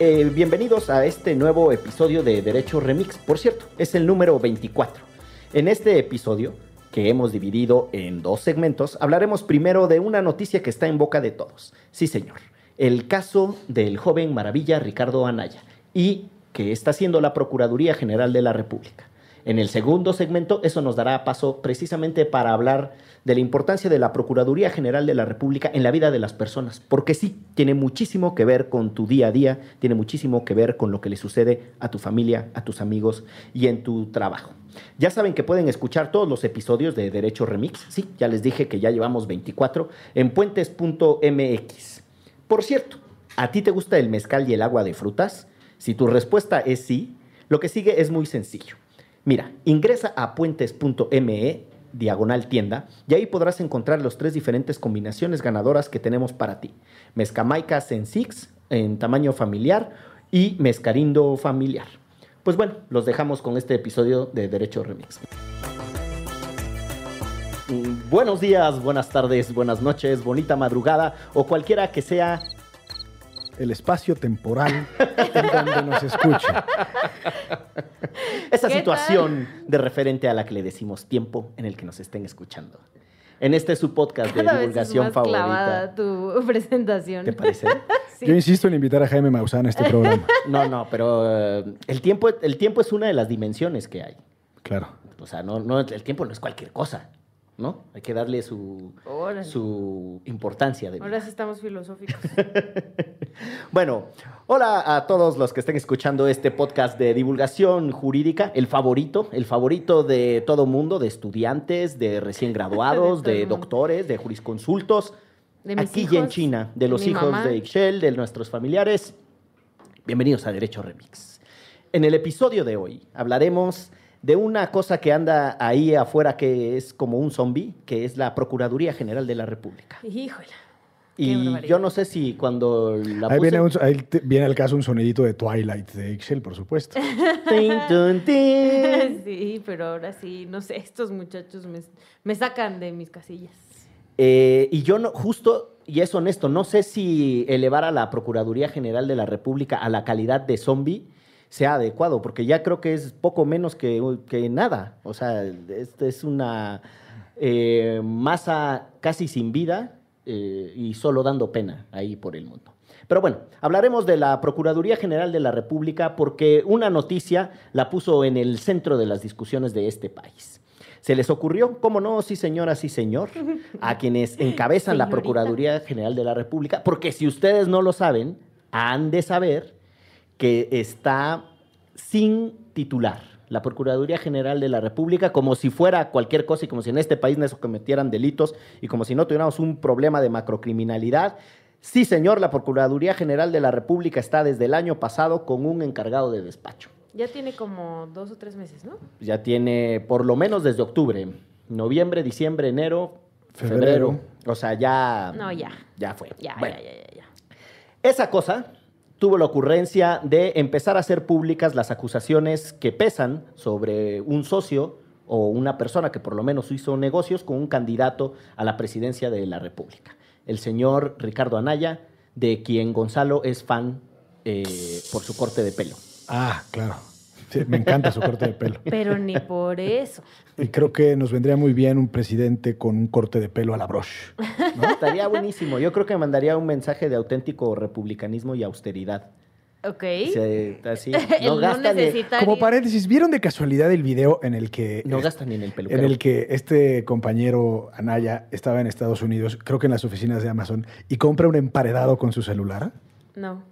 eh, bienvenidos a este nuevo episodio de Derecho Remix. Por cierto, es el número 24. En este episodio, que hemos dividido en dos segmentos, hablaremos primero de una noticia que está en boca de todos. Sí, señor. El caso del joven maravilla Ricardo Anaya y que está haciendo la Procuraduría General de la República. En el segundo segmento, eso nos dará paso precisamente para hablar de la importancia de la Procuraduría General de la República en la vida de las personas, porque sí, tiene muchísimo que ver con tu día a día, tiene muchísimo que ver con lo que le sucede a tu familia, a tus amigos y en tu trabajo. Ya saben que pueden escuchar todos los episodios de Derecho Remix, sí, ya les dije que ya llevamos 24, en puentes.mx. Por cierto, ¿a ti te gusta el mezcal y el agua de frutas? Si tu respuesta es sí, lo que sigue es muy sencillo. Mira, ingresa a puentes.me diagonal tienda y ahí podrás encontrar las tres diferentes combinaciones ganadoras que tenemos para ti. Mezcamaica en Six en tamaño familiar y mezcarindo familiar. Pues bueno, los dejamos con este episodio de Derecho Remix. Mm, Buenos días, buenas tardes, buenas noches, bonita madrugada o cualquiera que sea el espacio temporal en donde nos escucha. esa ¿Qué situación de referente a la que le decimos tiempo en el que nos estén escuchando. En este es su podcast de Cada vez es divulgación más favorita. tu presentación. ¿Te parece? Sí. Yo insisto en invitar a Jaime Maussan a este programa. No, no, pero eh, el, tiempo, el tiempo es una de las dimensiones que hay. Claro. O sea, no, no, el tiempo no es cualquier cosa, ¿no? Hay que darle su, Órale. su importancia. De Ahora sí estamos filosóficos. Bueno, hola a todos los que estén escuchando este podcast de divulgación jurídica, el favorito, el favorito de todo mundo, de estudiantes, de recién graduados, De doctores, de jurisconsultos, De mis aquí y en China, de de los hijos mamá. de Ixchel, de nuestros familiares. Bienvenidos a Derecho Remix. En el episodio de hoy hablaremos de una cosa que anda ahí afuera que es como un zombie, que es la Procuraduría General de la República. Híjole. Y yo no sé si cuando la Ahí puse- viene, un- ahí te- viene al caso un sonidito de Twilight de Excel, por supuesto. Tin, tun, tin. Sí, pero ahora sí, no sé, estos muchachos me, me sacan de mis casillas. Eh, y yo no, justo, y es honesto, no sé si elevar a la Procuraduría General de la República a la calidad de zombie sea adecuado, porque ya creo que es poco menos que, que nada. O sea, esta es una eh, masa casi sin vida eh, y solo dando pena ahí por el mundo. Pero bueno, hablaremos de la Procuraduría General de la República porque una noticia la puso en el centro de las discusiones de este país. Se les ocurrió, cómo no, sí señora, sí señor, a quienes encabezan la. Procuraduría General de la República, porque si ustedes no lo saben, han de saber que está sin titular la Procuraduría General de la República, como si fuera cualquier cosa y como si en este país no se cometieran delitos y como si no tuviéramos un problema de macrocriminalidad. Sí, señor, la Procuraduría General de la República está desde el año pasado con un encargado de despacho. Ya tiene como dos o tres meses, ¿no? Ya tiene por lo menos desde octubre, noviembre, diciembre, enero, febrero. Febrero. O sea, ya. No, ya. Ya fue. Ya, Bueno, ya, ya, ya, ya. esa cosa tuvo la ocurrencia de empezar a hacer públicas las acusaciones que pesan sobre un socio o una persona que por lo menos hizo negocios con un candidato a la presidencia de la República, el señor Ricardo Anaya, de quien Gonzalo es fan eh, por su corte de pelo. Ah, claro. Sí, me encanta su corte de pelo. Pero ni por eso. Y creo que nos vendría muy bien un presidente con un corte de pelo a la broche. ¿no? Estaría buenísimo. Yo creo que mandaría un mensaje de auténtico republicanismo y austeridad. Ok. Se- así, no no gasta ni, necesitaría- Como paréntesis, ¿vieron de casualidad el video en el que no eh, gasta ni en el peluquero. en el que este compañero Anaya estaba en Estados Unidos, creo que en las oficinas de Amazon, y compra un emparedado con su celular? No.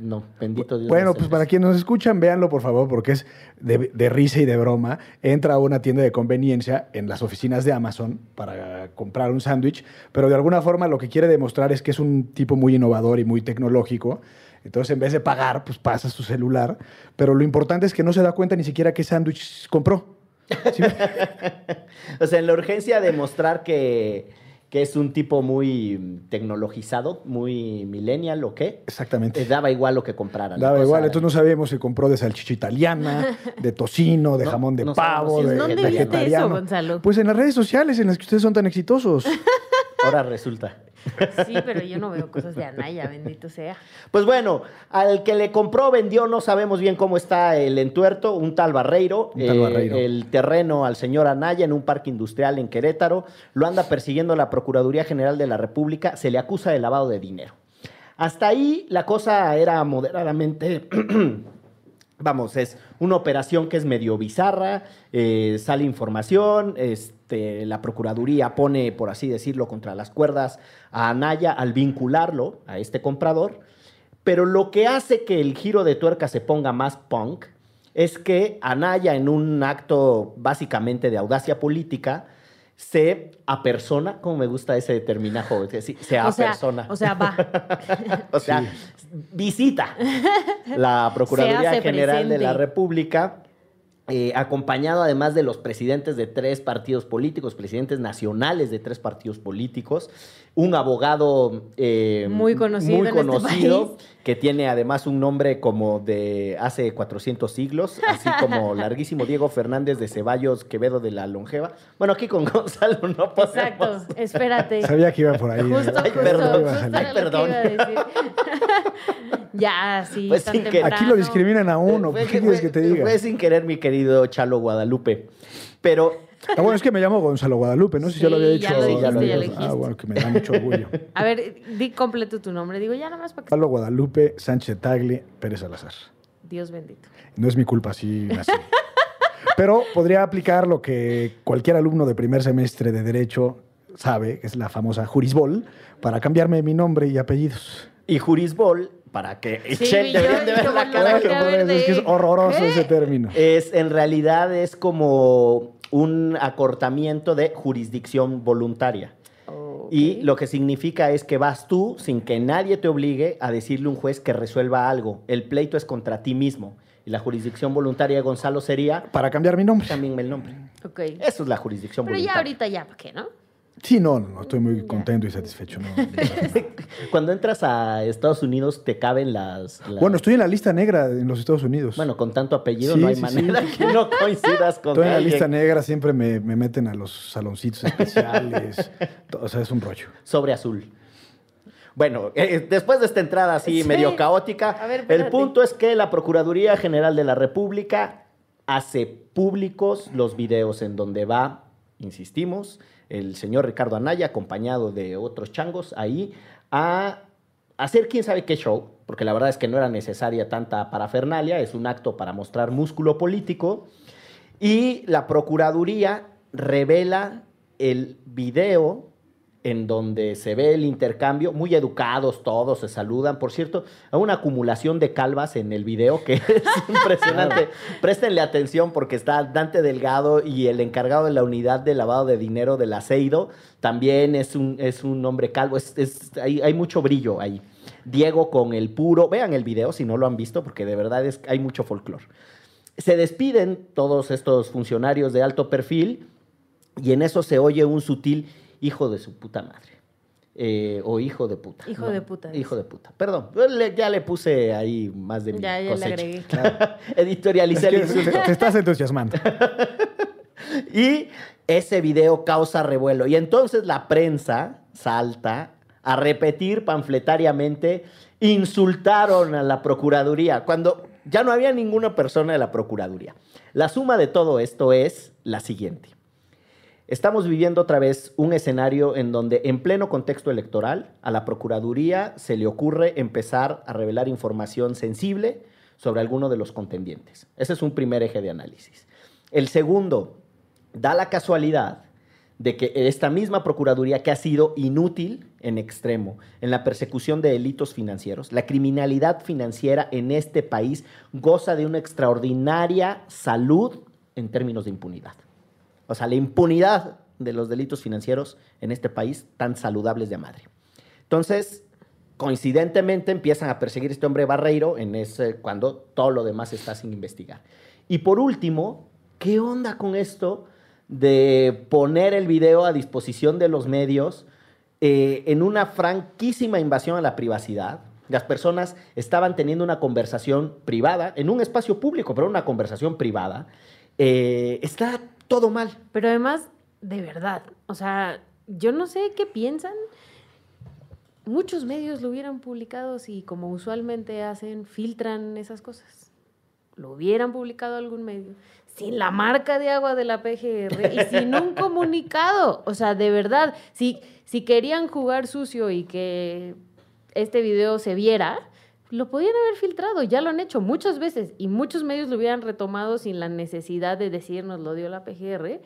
No, bendito Dios. Bueno, no pues para quienes nos escuchan, véanlo por favor, porque es de, de risa y de broma. Entra a una tienda de conveniencia en las oficinas de Amazon para comprar un sándwich, pero de alguna forma lo que quiere demostrar es que es un tipo muy innovador y muy tecnológico. Entonces, en vez de pagar, pues pasa su celular. Pero lo importante es que no se da cuenta ni siquiera qué sándwich compró. ¿Sí? O sea, en la urgencia de mostrar que, que es un tipo muy tecnologizado, muy millennial o qué, Exactamente. eh, daba igual lo que compraran. Daba sea, igual, entonces no sabíamos si compró de salchicha italiana, de tocino, de No, jamón de no pavo, si de ¿Dónde viste vegetariano. eso, Gonzalo? Pues en las redes sociales en las que ustedes son tan exitosos. Ahora resulta. Sí, pero yo no veo cosas de Anaya, bendito sea. Pues bueno, al que le compró, vendió, no sabemos bien cómo está el entuerto, un tal Barreiro, Un tal eh, Barreiro. el terreno al señor Anaya en un parque industrial en Querétaro, lo anda persiguiendo la Procuraduría General de la República, se le acusa de lavado de dinero. Hasta ahí la cosa era moderadamente... Vamos, es una operación que es medio bizarra, eh, sale información, este, la Procuraduría pone, por así decirlo, contra las cuerdas a Anaya al vincularlo a este comprador, pero lo que hace que el giro de tuerca se ponga más punk es que Anaya, en un acto básicamente de audacia política, se apersona, como me gusta ese terminajo, se, apersona. o sea, va. O sea, visita la Procuraduría General de la. República, eh, acompañado además de los presidentes de tres partidos políticos, presidentes nacionales de tres partidos políticos, un abogado eh, Muy conocido muy este conocido, que tiene además un nombre como de hace 400 siglos, así como larguísimo Diego Fernández de Ceballos Quevedo de la Longeva. Bueno, aquí con Gonzalo no podemos. Exacto, espérate. Sabía que iba por ahí. Justo, Ay, justo, perdón, justo. Ay, perdón. iba a decir. ya, sí, Pues tan sin que- temprano. Aquí lo discriminan a uno. Fue- pues, ¿Qué quieres que te diga? Fue sin querer, mi querido Chalo Guadalupe. Pero Ah, bueno, es que me llamo Gonzalo Guadalupe. No sé si ya lo había Sí, dicho. ya lo dijiste, ya lo Ah, dijiste. bueno, que me da mucho orgullo. A ver, di completo tu nombre. Digo, ya nada más para que... Gonzalo Guadalupe Sánchez Tagle Pérez Salazar. Dios bendito. No es mi culpa, así nací. Pero podría aplicar lo que cualquier alumno de primer semestre de Derecho sabe, que es la famosa Jurisbol, para cambiarme mi nombre y apellidos. y Jurisbol, para que Sí, deberían de ver la cara que es que es horroroso ¿Qué? ese término. es en realidad es como un acortamiento de jurisdicción voluntaria. Y lo que significa es que vas tú sin que nadie te obligue a decirle a un juez que resuelva algo. El pleito es contra ti mismo. Y la jurisdicción voluntaria de Gonzalo sería Para cambiar mi nombre. también el nombre. Ok. Eso es la jurisdicción Pero ya voluntaria. ahorita ya, ¿para qué, no? Sí, no, no, estoy muy contento y satisfecho. no. Cuando entras a Estados Unidos te caben las... las- Bueno, estoy en la lista negra en los Estados Unidos. Bueno, con tanto apellido Sí, no hay sí, manera que no coincidas con Estoy en la lista negra, siempre me, me meten a los saloncitos especiales. o sea, es un rollo. sobre azul. Bueno, eh, después de esta entrada así Sí. medio caótica, ver, el punto es que la Procuraduría General de la República hace públicos los videos en donde va, insistimos, el señor Ricardo Anaya, acompañado de otros changos, ahí a hacer quién sabe qué show, porque la verdad es que no era necesaria tanta parafernalia, es un acto para mostrar músculo político. Y la Procuraduría revela el video en donde se ve el intercambio, muy educados todos, se saludan. Por cierto, hay una acumulación de calvas en el video que es impresionante. Préstenle atención porque está Dante Delgado y el encargado de la unidad de lavado de dinero del aceido también es un, es un hombre calvo. Es, es- hay, hay mucho brillo ahí. Diego con el puro. Vean el video si no lo han visto porque de verdad es, hay mucho folclore. Se despiden todos estos funcionarios de alto perfil y en eso se oye un sutil hijo de su puta madre. Eh, o hijo de puta. Hijo de puta. Hijo de puta. Perdón, le- ya le puse ahí más de mi Ya, ya le agregué. Editorialicé Es el te, insulto. te estás entusiasmando. Y ese video causa revuelo. Y entonces la prensa salta a repetir panfletariamente, insultaron a la Procuraduría, cuando ya no había ninguna persona de la Procuraduría. La suma de todo esto es la siguiente. Estamos viviendo otra vez un escenario en donde en pleno contexto electoral a la Procuraduría se le ocurre empezar a revelar información sensible sobre alguno de los contendientes. Ese es un primer eje de análisis. El segundo, da la casualidad de que esta misma Procuraduría que ha sido inútil en extremo en la persecución de delitos financieros, la criminalidad financiera en este país goza de una extraordinaria salud en términos de impunidad. O sea, la impunidad de los delitos financieros en este país tan saludables de madre. Entonces, coincidentemente empiezan a perseguir este hombre Barreiro en ese, cuando todo lo demás está sin investigar. Y por último, ¿qué onda con esto de poner el video a disposición de los medios eh, en una franquísima invasión a la privacidad? Las personas estaban teniendo una conversación privada, en un espacio público, pero una conversación privada. Eh, está todo mal. Pero además, de verdad, o sea, yo no sé qué piensan. Muchos medios lo hubieran publicado si, como usualmente hacen, filtran esas cosas. Lo hubieran publicado algún medio sin la marca de agua de la PGR y sin un comunicado. O sea, de verdad, si, si querían jugar sucio y que este video se viera, lo podían haber filtrado, ya lo han hecho muchas veces y muchos medios lo hubieran retomado sin la necesidad de decirnos lo dio la PGR.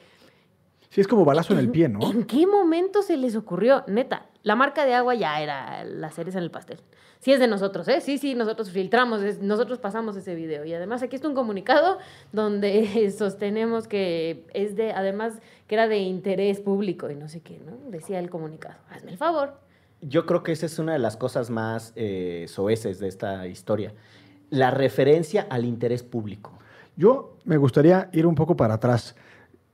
Sí, es como balazo en el pie, ¿no? ¿En qué momento se les ocurrió? Neta, la marca de agua ya era la cereza en el pastel. Sí es de nosotros, ¿eh? Sí, sí, nosotros filtramos, nosotros pasamos ese video. Y además aquí está un comunicado donde sostenemos que es de, además, que era de interés público y no sé qué, ¿no? Decía el comunicado. Hazme el favor. Yo creo que esa es una de las cosas más eh, soeces de esta historia. La referencia al interés público. Yo me gustaría ir un poco para atrás.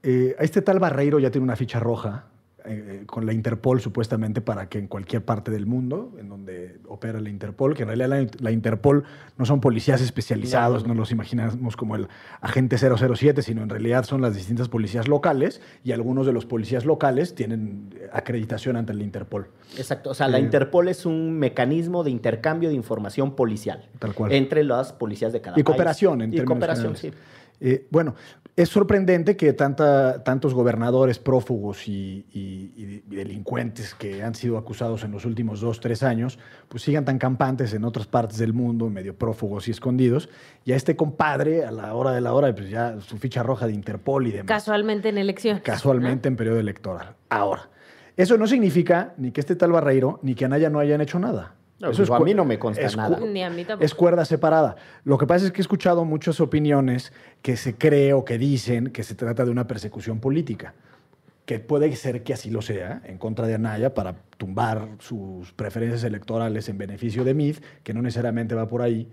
Eh, este tal Barreiro ya tiene una ficha roja eh, con la Interpol supuestamente para que en cualquier parte del mundo en donde opera la Interpol, que en realidad la, la Interpol no son policías especializados, no, no los imaginamos como el agente 007, sino en realidad son las distintas policías locales y algunos de los policías locales tienen acreditación ante la Interpol. Exacto, o sea, la Eh, Interpol es un mecanismo de intercambio de información policial Tal cual. entre las policías de cada Y país. cooperación, en y cooperación, sí. Eh, bueno, es sorprendente que tanta, tantos gobernadores prófugos y, y- y delincuentes que han sido acusados en los últimos dos, tres años, pues sigan tan campantes en otras partes del mundo, medio prófugos y escondidos. Y a este compadre, a la hora de la hora, pues ya su ficha roja de Interpol y demás. Casualmente en elección. Casualmente en periodo electoral. Ahora, eso no significa ni que este tal Barreiro ni que Anaya no hayan hecho nada. No, Eso digo, a mí no me consta es nada. Ni a mí tampoco. es cuerda separada. Lo que pasa es que he escuchado muchas opiniones que se cree o que dicen que se trata de una persecución política. Que puede ser que así lo sea, en contra de Anaya, para tumbar sus preferencias electorales en beneficio de Mid, que no necesariamente va por ahí.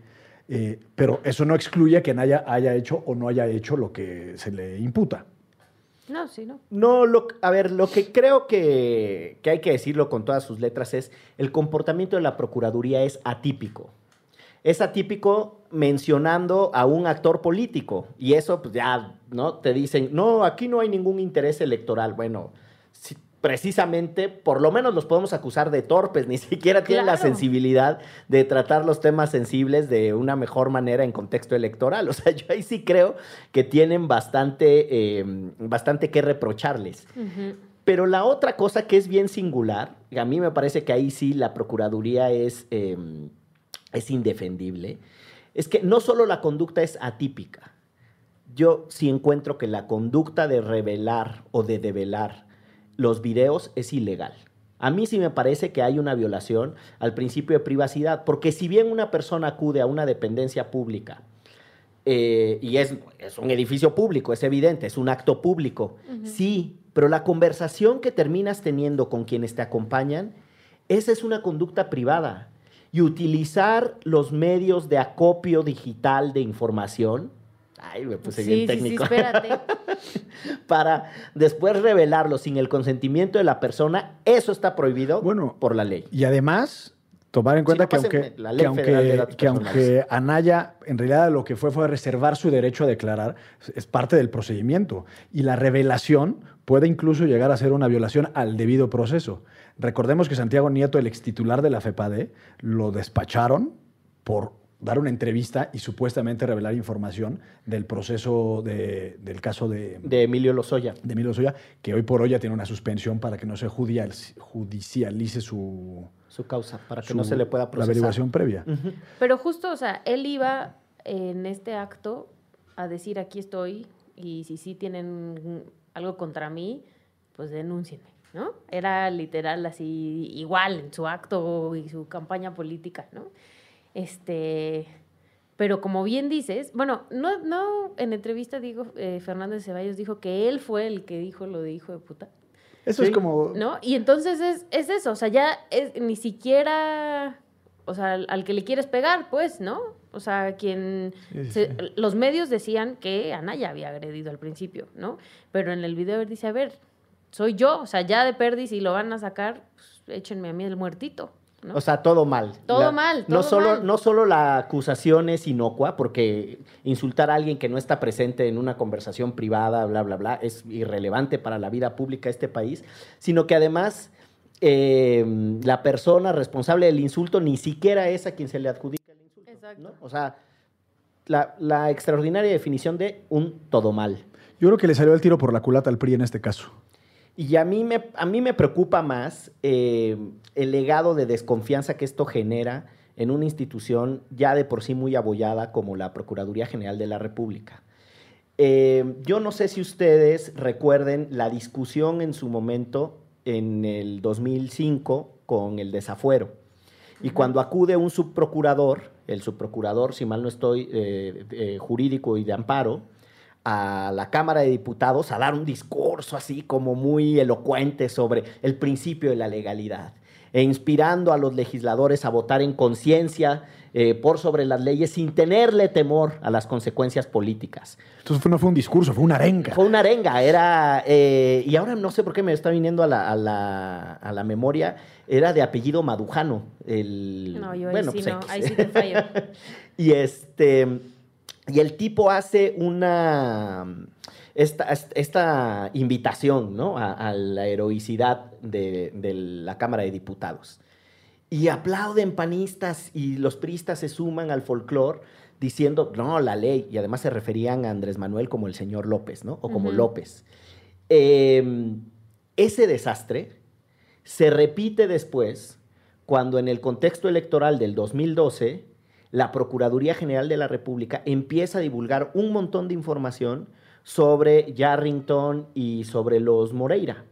Eh, pero eso no excluye que Anaya haya hecho o no haya hecho lo que se le imputa. No, sí, no. No, lo, a ver, lo que creo que, que hay que decirlo con todas sus letras es el comportamiento de la Procuraduría es atípico. Es atípico mencionando a un actor político y eso pues ya, ¿no? Te dicen, no, aquí no hay ningún interés electoral. Bueno, si- precisamente, por lo menos los podemos acusar de torpes, ni siquiera tienen la sensibilidad de tratar los temas sensibles de una mejor manera en contexto electoral. O sea, yo ahí sí creo que tienen bastante, eh, bastante que reprocharles. Pero la otra cosa que es bien singular, y a mí me parece que ahí sí la Procuraduría es, eh, es indefendible, es que no solo la conducta es atípica, yo sí encuentro que la conducta de revelar o de develar los videos es ilegal. A mí sí me parece que hay una violación al principio de privacidad, porque si bien una persona acude a una dependencia pública, eh, y es, es un edificio público, es evidente, es un acto público. Sí, pero la conversación que terminas teniendo con quienes te acompañan, esa es una conducta privada. Y utilizar los medios de acopio digital de información, ay, me puse bien Sí, sí, sí, técnico, espérate. para después revelarlo sin el consentimiento de la persona, eso está prohibido Bueno, por la ley. Y además, tomar en Sí, cuenta no que, aunque, la Ley que, Federal de aunque, Datos que aunque. Anaya en realidad lo que fue fue reservar su derecho a declarar, es parte del procedimiento. Y la revelación puede incluso llegar a ser una violación al debido proceso. Recordemos que Santiago Nieto, el extitular de la FEPADE, lo despacharon por dar una entrevista y supuestamente revelar información del proceso de- del caso de, De Emilio Lozoya. de Emilio Lozoya, que hoy por hoy ya tiene una suspensión para que no se judial- judicialice su, Su causa, para que su- no se le pueda la procesar. averiguación previa. Ujú. Pero justo, o sea, él iba en este acto a decir aquí estoy y si sí tienen algo contra mí, pues denúncienme, ¿no? Era literal así, igual en su acto y su campaña política, ¿no? Este, pero como bien dices, bueno, no, no, en entrevista digo, eh, Fernández Ceballos dijo que él fue el que dijo lo de hijo de puta. Eso Sí. es como... ¿No? Y entonces es, es eso, o sea, ya es, ni siquiera o sea, al, al que le quieres pegar, pues, ¿no? O sea, quien... Sí, sí, se- sí. Los medios decían que Anaya había agredido al principio, ¿no? Pero en el video él dice, a ver, soy yo, o sea, ya de perdis si lo van a sacar, pues, échenme a mí el muertito, ¿no? O sea, todo mal. Todo mal, no solo, mal. No solo la acusación es inocua, porque insultar a alguien que no está presente en una conversación privada, bla, bla, bla, es irrelevante para la vida pública de este país, sino que además eh, la persona responsable del insulto ni siquiera es a quien se le adjudica el insulto. Exacto. ¿no? O sea, la, la extraordinaria definición de un todo mal. Yo creo que le salió el tiro por la culata al PRI en este caso. Y a mí me, a mí me preocupa más eh, el legado de desconfianza que esto genera en una institución ya de por sí muy abollada como la Procuraduría General de la República. Eh, yo no sé si ustedes recuerden la discusión en su momento en el 2005 con el desafuero. Y cuando acude un subprocurador, el subprocurador, si mal no estoy, eh, eh, jurídico y de amparo, a la Cámara de Diputados a dar un discurso así como muy elocuente sobre el principio de la legalidad e inspirando a los legisladores a votar en conciencia eh, por sobre las leyes sin tenerle temor a las consecuencias políticas. Entonces no fue un discurso, fue una arenga. Fue una arenga, era, eh, y ahora no sé por qué me está viniendo a la, a la, a la memoria, era de apellido Madujano. El, No, yo ahí bueno, sí pues, no, ahí sí te fallo. y este, y el tipo hace una, esta, esta invitación, ¿no? A, a la heroicidad de, de la Cámara de Diputados. Y aplauden panistas y los priistas se suman al folclore diciendo, no, la ley. Y además se referían a Andrés Manuel como el señor López, ¿no? O como. López. Eh, ese desastre se repite después cuando en el contexto electoral del 2012 la Procuraduría General de la República empieza a divulgar un montón de información sobre Yarrington y sobre los Moreira.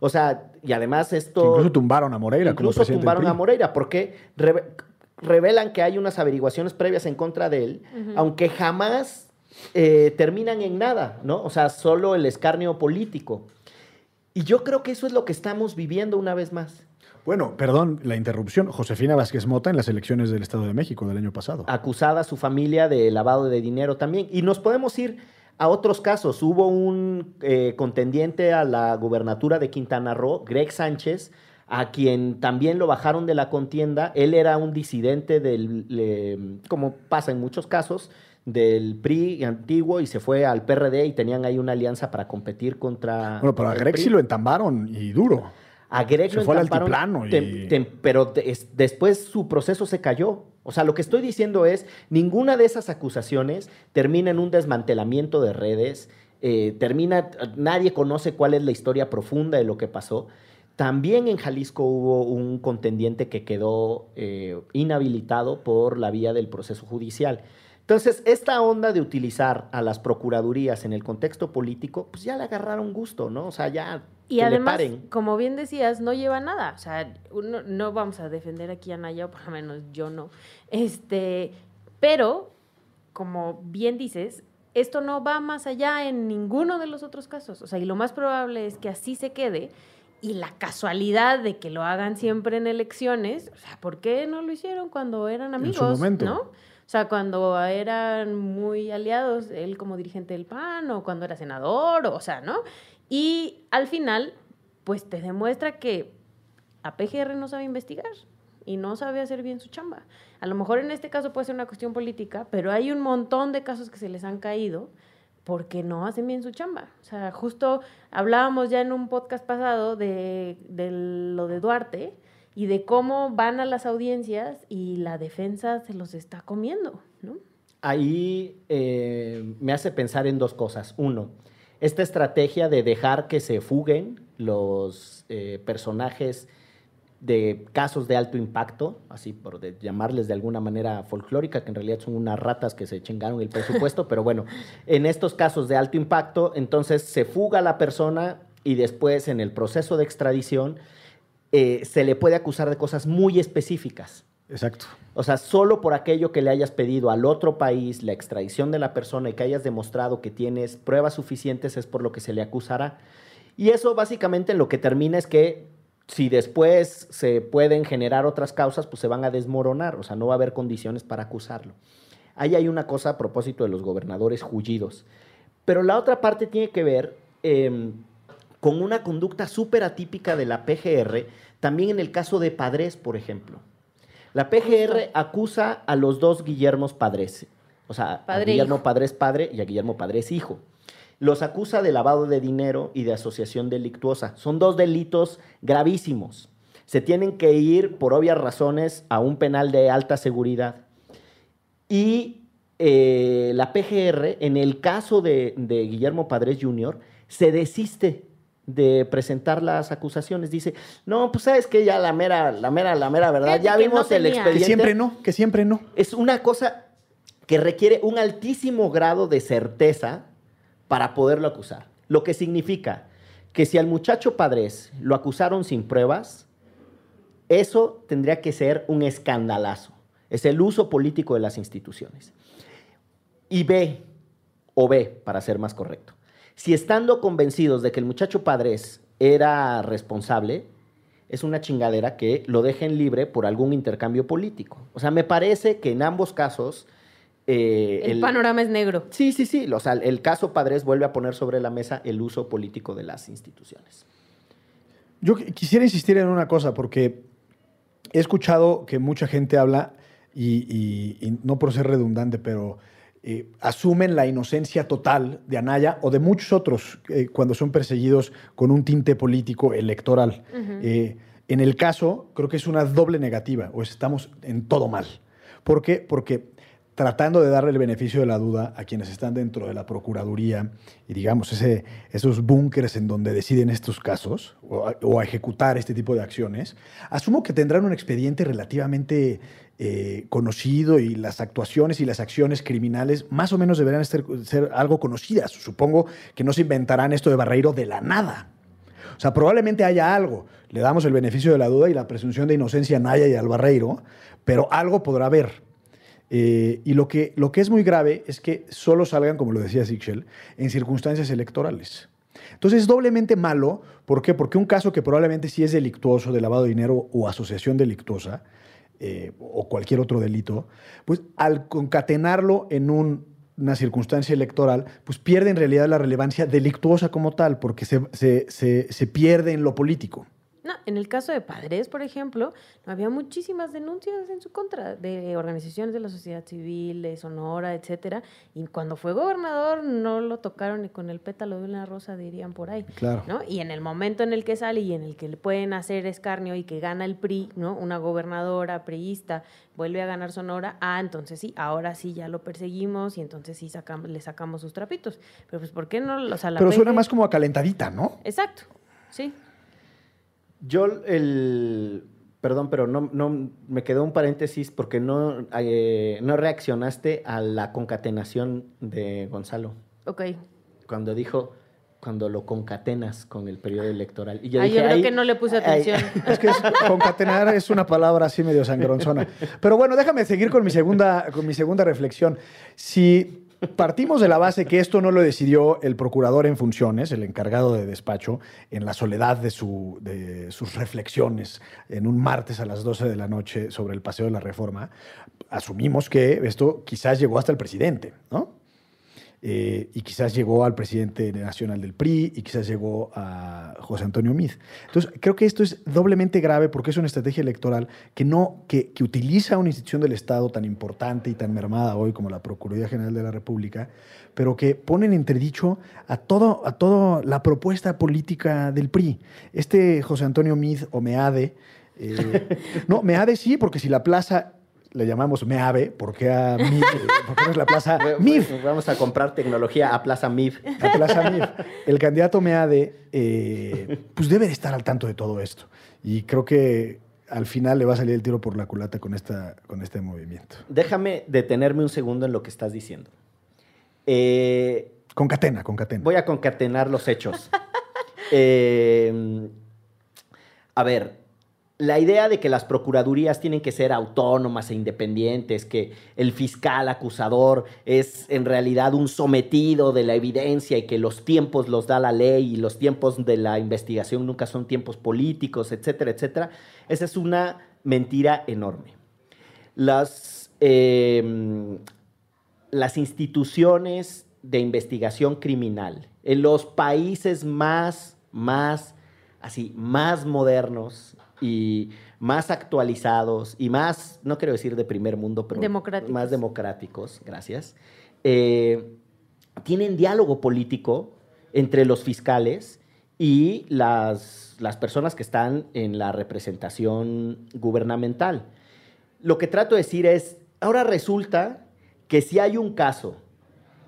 O sea, y además Que esto... incluso tumbaron a Moreira Incluso tumbaron a. Moreira porque reve- revelan que hay unas averiguaciones previas en contra de él, aunque jamás eh, terminan en nada, ¿no? O sea, solo el escarnio político. Y yo creo que eso es lo que estamos viviendo una vez más. Bueno, perdón, la interrupción. Josefina Vázquez Mota en las elecciones del Estado de México del año pasado. Acusada su familia de lavado de dinero también. Y nos podemos ir a otros casos. Hubo un eh, contendiente a la gubernatura de Quintana Roo, Greg Sánchez, a quien también lo bajaron de la contienda. Él era un disidente del, como pasa en muchos casos, del PRI antiguo y se fue al PRD y tenían ahí una alianza para competir contra. Bueno, pero a Greg sí lo entambaron y duro. A Greg Se lo fue al encamparon, altiplano y- tem- tem- pero de- es- después su proceso se cayó. O sea, lo que estoy diciendo es, ninguna de esas acusaciones termina en un desmantelamiento de redes, eh, termina, nadie conoce cuál es la historia profunda de lo que pasó. También en Jalisco hubo un contendiente que quedó eh, inhabilitado por la vía del proceso judicial. Entonces, esta onda de utilizar a las procuradurías en el contexto político, pues ya le agarraron gusto, ¿no? O sea, ya Y que le además, paren. como bien decías, no lleva nada. O sea, uno- no vamos a defender aquí a Naya, o por lo menos yo no. Este, pero, como bien dices, esto no va más allá en ninguno de los otros casos. O sea, y lo más probable es que así se quede. Y la casualidad de que lo hagan siempre en elecciones, o sea, ¿por qué no lo hicieron cuando eran En su amigos? momento. ¿no? O sea, cuando eran muy aliados, él como dirigente del PAN o cuando era senador, o sea, ¿no? Y al final, pues te demuestra que la PGR no sabe investigar y no sabe hacer bien su chamba. A lo mejor en este caso puede ser una cuestión política, pero hay un montón de casos que se les han caído porque no hacen bien su chamba. O sea, justo hablábamos ya en un podcast pasado de, de lo de Duarte y de cómo van a las audiencias y la defensa se los está comiendo, ¿no? ahí eh, me hace pensar en dos cosas. Uno, esta estrategia de dejar que se fuguen los eh, personajes de casos de alto impacto, así por de- llamarles de alguna manera folclórica, que en realidad son unas ratas que se chingaron el presupuesto, pero bueno, en estos casos de alto impacto, entonces se fuga la persona y después en el proceso de extradición eh, se le puede acusar de cosas muy específicas. Exacto. O sea, solo por aquello que le hayas pedido al otro país la extradición de la persona y que hayas demostrado que tienes pruebas suficientes es por lo que se le acusará. Y eso básicamente en lo que termina es que si después se pueden generar otras causas, pues se van a desmoronar, o sea, no va a haber condiciones para acusarlo. Ahí hay una cosa a propósito de los gobernadores jullidos. Pero la otra parte tiene que ver em, con una conducta súper atípica de la PGR, también en el caso de Padres, por ejemplo. La PGR acusa a los dos Guillermos Padres, o sea, a Guillermo hijo. Padres padre y a Guillermo Padres hijo. Los acusa de lavado de dinero y de asociación delictuosa. Son dos delitos gravísimos. Se tienen que ir, por obvias razones, a un penal de alta seguridad. Y eh, la PGR, en el caso de, Guillermo Padres Jr., se desiste de presentar las acusaciones. Dice, no, pues sabes que ya la mera, la mera, la mera verdad, ya vimos el expediente. Que siempre no, que siempre no. Es una cosa que requiere un altísimo grado de certeza para poderlo acusar. Lo que significa que si al muchacho Padres lo acusaron sin pruebas, eso tendría que ser un escandalazo. Es el uso político de las instituciones. Y B, o B, para ser más correcto, si estando convencidos de que el muchacho Padres era responsable, es una chingadera que lo dejen libre por algún intercambio político. O sea, me parece que en ambos casos eh, el, panorama es negro. Sí, sí, sí. O sea, el caso Padres vuelve a poner sobre la mesa el uso político de las instituciones. Yo quisiera insistir en una cosa, porque he escuchado que mucha gente habla, y, no por ser redundante, pero eh, asumen la inocencia total de Anaya o de muchos otros eh, cuando son perseguidos con un tinte político electoral. en el caso, creo que es una doble negativa, o estamos en todo mal. ¿Por qué? Porque tratando de darle el beneficio de la duda a quienes están dentro de la Procuraduría y, digamos, ese, esos búnkers en donde deciden estos casos o a, ejecutar este tipo de acciones, asumo que tendrán un expediente relativamente eh, conocido y las actuaciones y las acciones criminales más o menos deberán ser, ser algo conocidas. Supongo que no se inventarán esto de Barreiro de la nada. O sea, probablemente haya algo. Le damos el beneficio de la duda y la presunción de inocencia a Naya y al Barreiro, pero algo podrá haber. Eh, y lo que, lo que es muy grave es que solo salgan, como lo decía Sichel, en circunstancias electorales. Entonces es doblemente malo. ¿Por qué? Porque un caso que probablemente sí es delictuoso de lavado de dinero o asociación delictuosa eh, o cualquier otro delito, pues al concatenarlo en una circunstancia electoral, pues pierde en realidad la relevancia delictuosa como tal, porque se, se pierde en lo político. No, en el caso de Padres, por ejemplo, había muchísimas denuncias en su contra de organizaciones de la sociedad civil, de Sonora, etcétera. Y cuando fue gobernador no lo tocaron ni con el pétalo de una rosa, dirían por ahí. Claro. ¿no? Y en el momento en el que sale y en el que le pueden hacer escarnio y que gana el PRI, ¿no? Una gobernadora priista vuelve a ganar Sonora, ah, entonces sí, ahora sí ya lo perseguimos y entonces sí sacamos, le sacamos sus trapitos. Pero pues, ¿por qué no? O sea, Pero suena más como a calentadita, ¿no? Exacto, sí. Yo, el. Perdón, pero no, no me quedó un paréntesis porque no, eh, no reaccionaste a la concatenación de Gonzalo. Ok. Cuando dijo, cuando lo concatenas con el periodo electoral. Y yo, dije, yo creo que no le puse atención. es que concatenar es una palabra así medio sangronzona. Pero bueno, déjame seguir con mi segunda, con mi segunda reflexión. Si Partimos de la base que esto no lo decidió el procurador en funciones, el encargado de despacho, en la soledad de, de sus reflexiones en un martes a las 12 de la noche sobre el paseo de la reforma. Asumimos que esto quizás llegó hasta el presidente, ¿no? Eh, y quizás llegó al presidente nacional del PRI y quizás llegó a José Antonio Mid. Entonces, creo que esto es doblemente grave porque es una estrategia electoral que, no, que, que utiliza una institución del Estado tan importante y tan mermada hoy como la Procuraduría General de la República, pero que pone en entredicho a, todo, a toda la propuesta política del PRI. Este José Antonio Mid o Meade, eh, no, Meade sí, porque si la plaza le llamamos MEAVE, porque a MIF, porque no es la plaza MIF. Vamos a comprar tecnología a Plaza MIF. A Plaza MIF. El candidato MEADE, eh, pues debe de estar al tanto de todo esto. Y creo que al final le va a salir el tiro por la culata con, esta, con este movimiento. Déjame detenerme un segundo en lo que estás diciendo. Eh, concatena, concatena. Voy a concatenar los hechos. Eh, a ver, la idea de que las procuradurías tienen que ser autónomas e independientes, que el fiscal acusador es en realidad un sometido de la evidencia y que los tiempos los da la ley y los tiempos de la investigación nunca son tiempos políticos, etcétera, etcétera, esa es una mentira enorme. Las, eh, las instituciones de investigación criminal en los países más, más, así, más modernos y más actualizados y más, no quiero decir de primer mundo, pero Democráticos. más democráticos, gracias, eh, tienen diálogo político entre los fiscales y las, las personas que están en la representación gubernamental. Lo que trato de decir es, ahora resulta que si hay un caso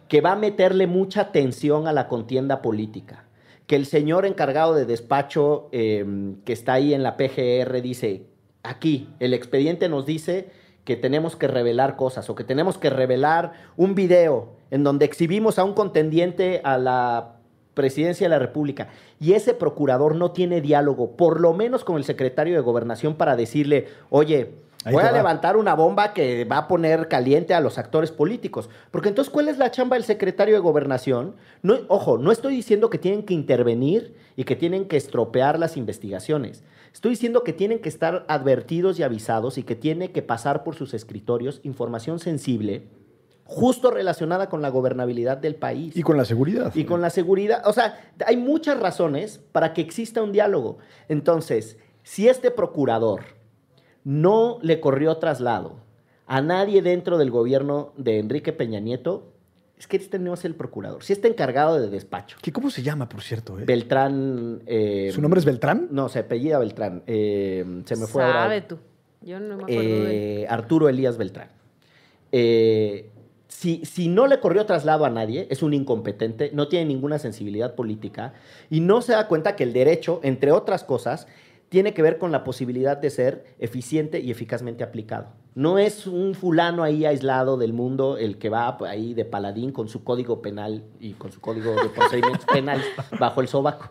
que va a meterle mucha tensión a la contienda política, que el señor encargado de despacho eh, que está ahí en la PGR dice, aquí, el expediente nos dice que tenemos que revelar cosas o que tenemos que revelar un video en donde exhibimos a un contendiente a la presidencia de la República y ese procurador no tiene diálogo, por lo menos con el secretario de gobernación para decirle, oye, Ahí voy a va. levantar una bomba que va a poner caliente a los actores políticos. Porque entonces, ¿cuál es la chamba del secretario de gobernación? No, ojo, no estoy diciendo que tienen que intervenir y que tienen que estropear las investigaciones. Estoy diciendo que tienen que estar advertidos y avisados y que tiene que pasar por sus escritorios información sensible, justo relacionada con la gobernabilidad del país. Y con la seguridad. Y con la seguridad. O sea, hay muchas razones para que exista un diálogo. Entonces, si este procurador no le corrió traslado a nadie dentro del gobierno de Enrique Peña Nieto, es que este no es el procurador. Si está encargado de despacho. ¿Qué, ¿Cómo se llama, por cierto? eh? Beltrán. eh, ¿Su nombre es Beltrán? No, se apellida Beltrán. Eh, se me fue ahora. Sabe tú. Yo no me acuerdo de Eh, Arturo Elías Beltrán. Eh, si, si no le corrió traslado a nadie, es un incompetente, no tiene ninguna sensibilidad política y no se da cuenta que el derecho, entre otras cosas, tiene que ver con la posibilidad de ser eficiente y eficazmente aplicado. No es un fulano ahí aislado del mundo el que va ahí de paladín con su código penal y con su código de procedimientos penales bajo el sobaco.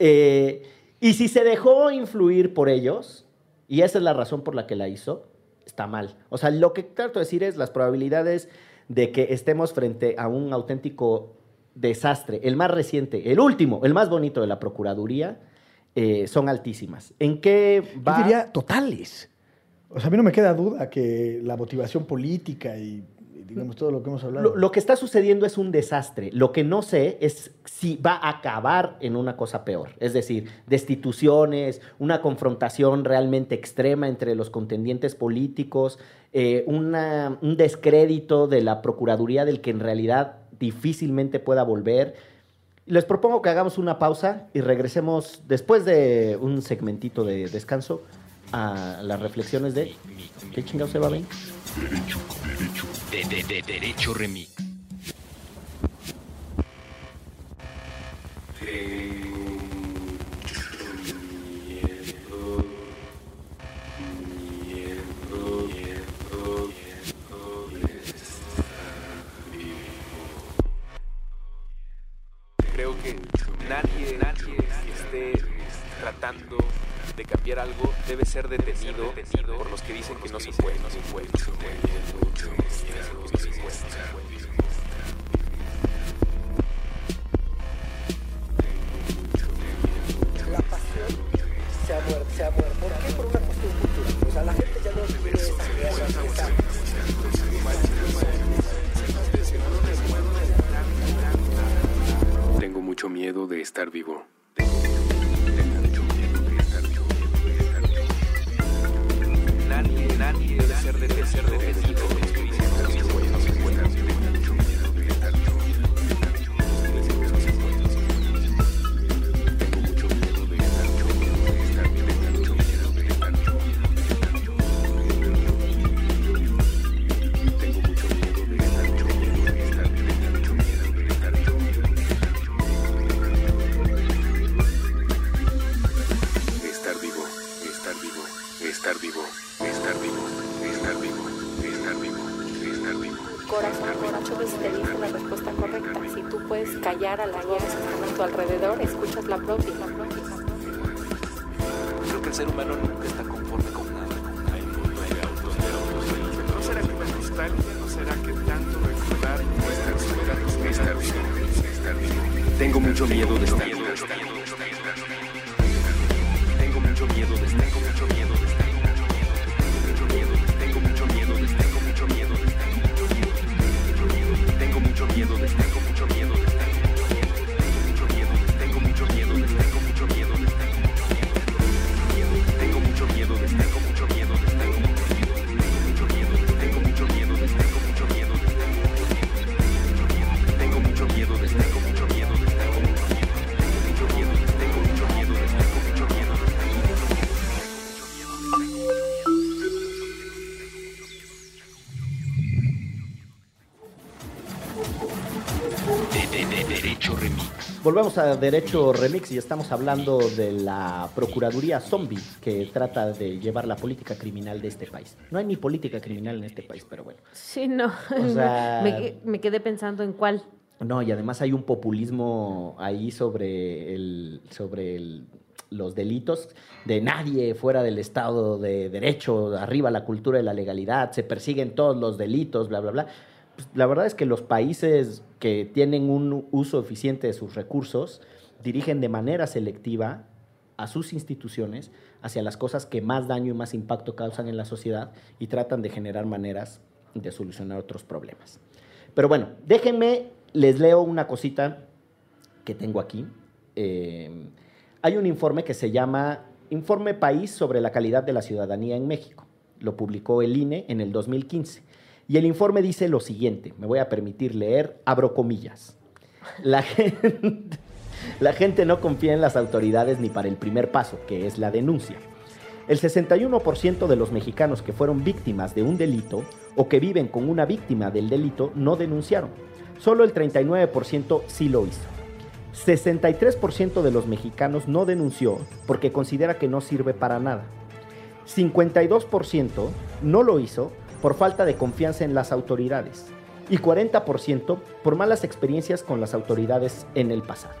Eh, y si se dejó influir por ellos, y esa es la razón por la que la hizo, está mal. O sea, lo que trato de decir es las probabilidades de que estemos frente a un auténtico desastre, el más reciente, el último, el más bonito de la Procuraduría, eh, son altísimas. ¿En qué va? Yo diría totales. O sea, a mí no me queda duda que la motivación política y, digamos, todo lo que hemos hablado. Lo, lo que está sucediendo es un desastre. Lo que no sé es si va a acabar en una cosa peor. Es decir, destituciones, una confrontación realmente extrema entre los contendientes políticos, eh, una- un descrédito de la Procuraduría del que en realidad difícilmente pueda volver. Les propongo que hagamos una pausa y regresemos después de un segmentito de descanso a las reflexiones de... ¿Qué chingados se va a ver? De, de, de Derecho Remix. Creo nadie, nadie esté tratando de cambiar algo debe ser detenido, por los que dicen que no se puede, no se puede. se se ha muerto, se ha muerto. ¿Por qué? Por una cuestión. O sea, la gente ya no esa- mucho miedo de estar vivo. Nadie, nadie debe ser, Volvemos a Derecho Remix y estamos hablando de la Procuraduría Zombie que trata de llevar la política criminal de este país. No hay ni política criminal en este país, pero bueno. Sí, no. O sea- me, que- me quedé pensando en cuál. No, y además hay un populismo ahí sobre el, sobre el- los delitos de nadie fuera del Estado de Derecho, arriba la cultura de la legalidad, se persiguen todos los delitos, bla, bla, bla. Pues, la verdad es que los países que tienen un uso eficiente de sus recursos dirigen de manera selectiva a sus instituciones hacia las cosas que más daño y más impacto causan en la sociedad y tratan de generar maneras de solucionar otros problemas. Pero bueno, déjenme, les leo una cosita que tengo aquí. Eh, hay un informe que se llama Informe País sobre la calidad de la ciudadanía en México. Lo publicó el INE en el 2015. Y el informe dice lo siguiente, me voy a permitir leer, abro comillas. La gente, la gente no confía en las autoridades ni para el primer paso, que es la denuncia. El 61% de los mexicanos que fueron víctimas de un delito o que viven con una víctima del delito no denunciaron. Solo el 39% sí lo hizo. 63% de los mexicanos no denunció porque considera que no sirve para nada. 52% no lo hizo por falta de confianza en las autoridades y 40% por malas experiencias con las autoridades en el pasado.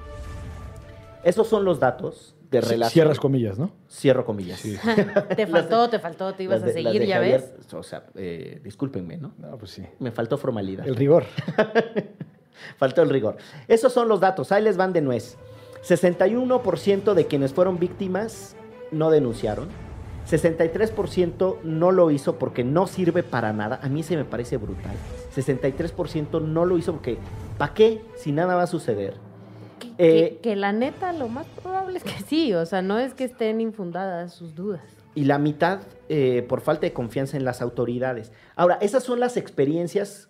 Esos son los datos de relación. Cierras comillas, ¿no? Cierro comillas. Te faltó, te faltó, te ibas a seguir, ya Javier, ves. O sea, eh, discúlpenme, ¿no? No, pues sí. Me faltó formalidad. El rigor. Faltó el rigor. Esos son los datos, ahí les van de nuez. 61% de quienes fueron víctimas no denunciaron. 63% no lo hizo porque no sirve para nada. A mí se me parece brutal. 63% no lo hizo porque, ¿para qué? Si nada va a suceder. Que, Eh, que- que la neta, lo más probable es que sí. O sea, no es que estén infundadas sus dudas. y la mitad eh, por falta de confianza en las autoridades. Ahora, esas son las experiencias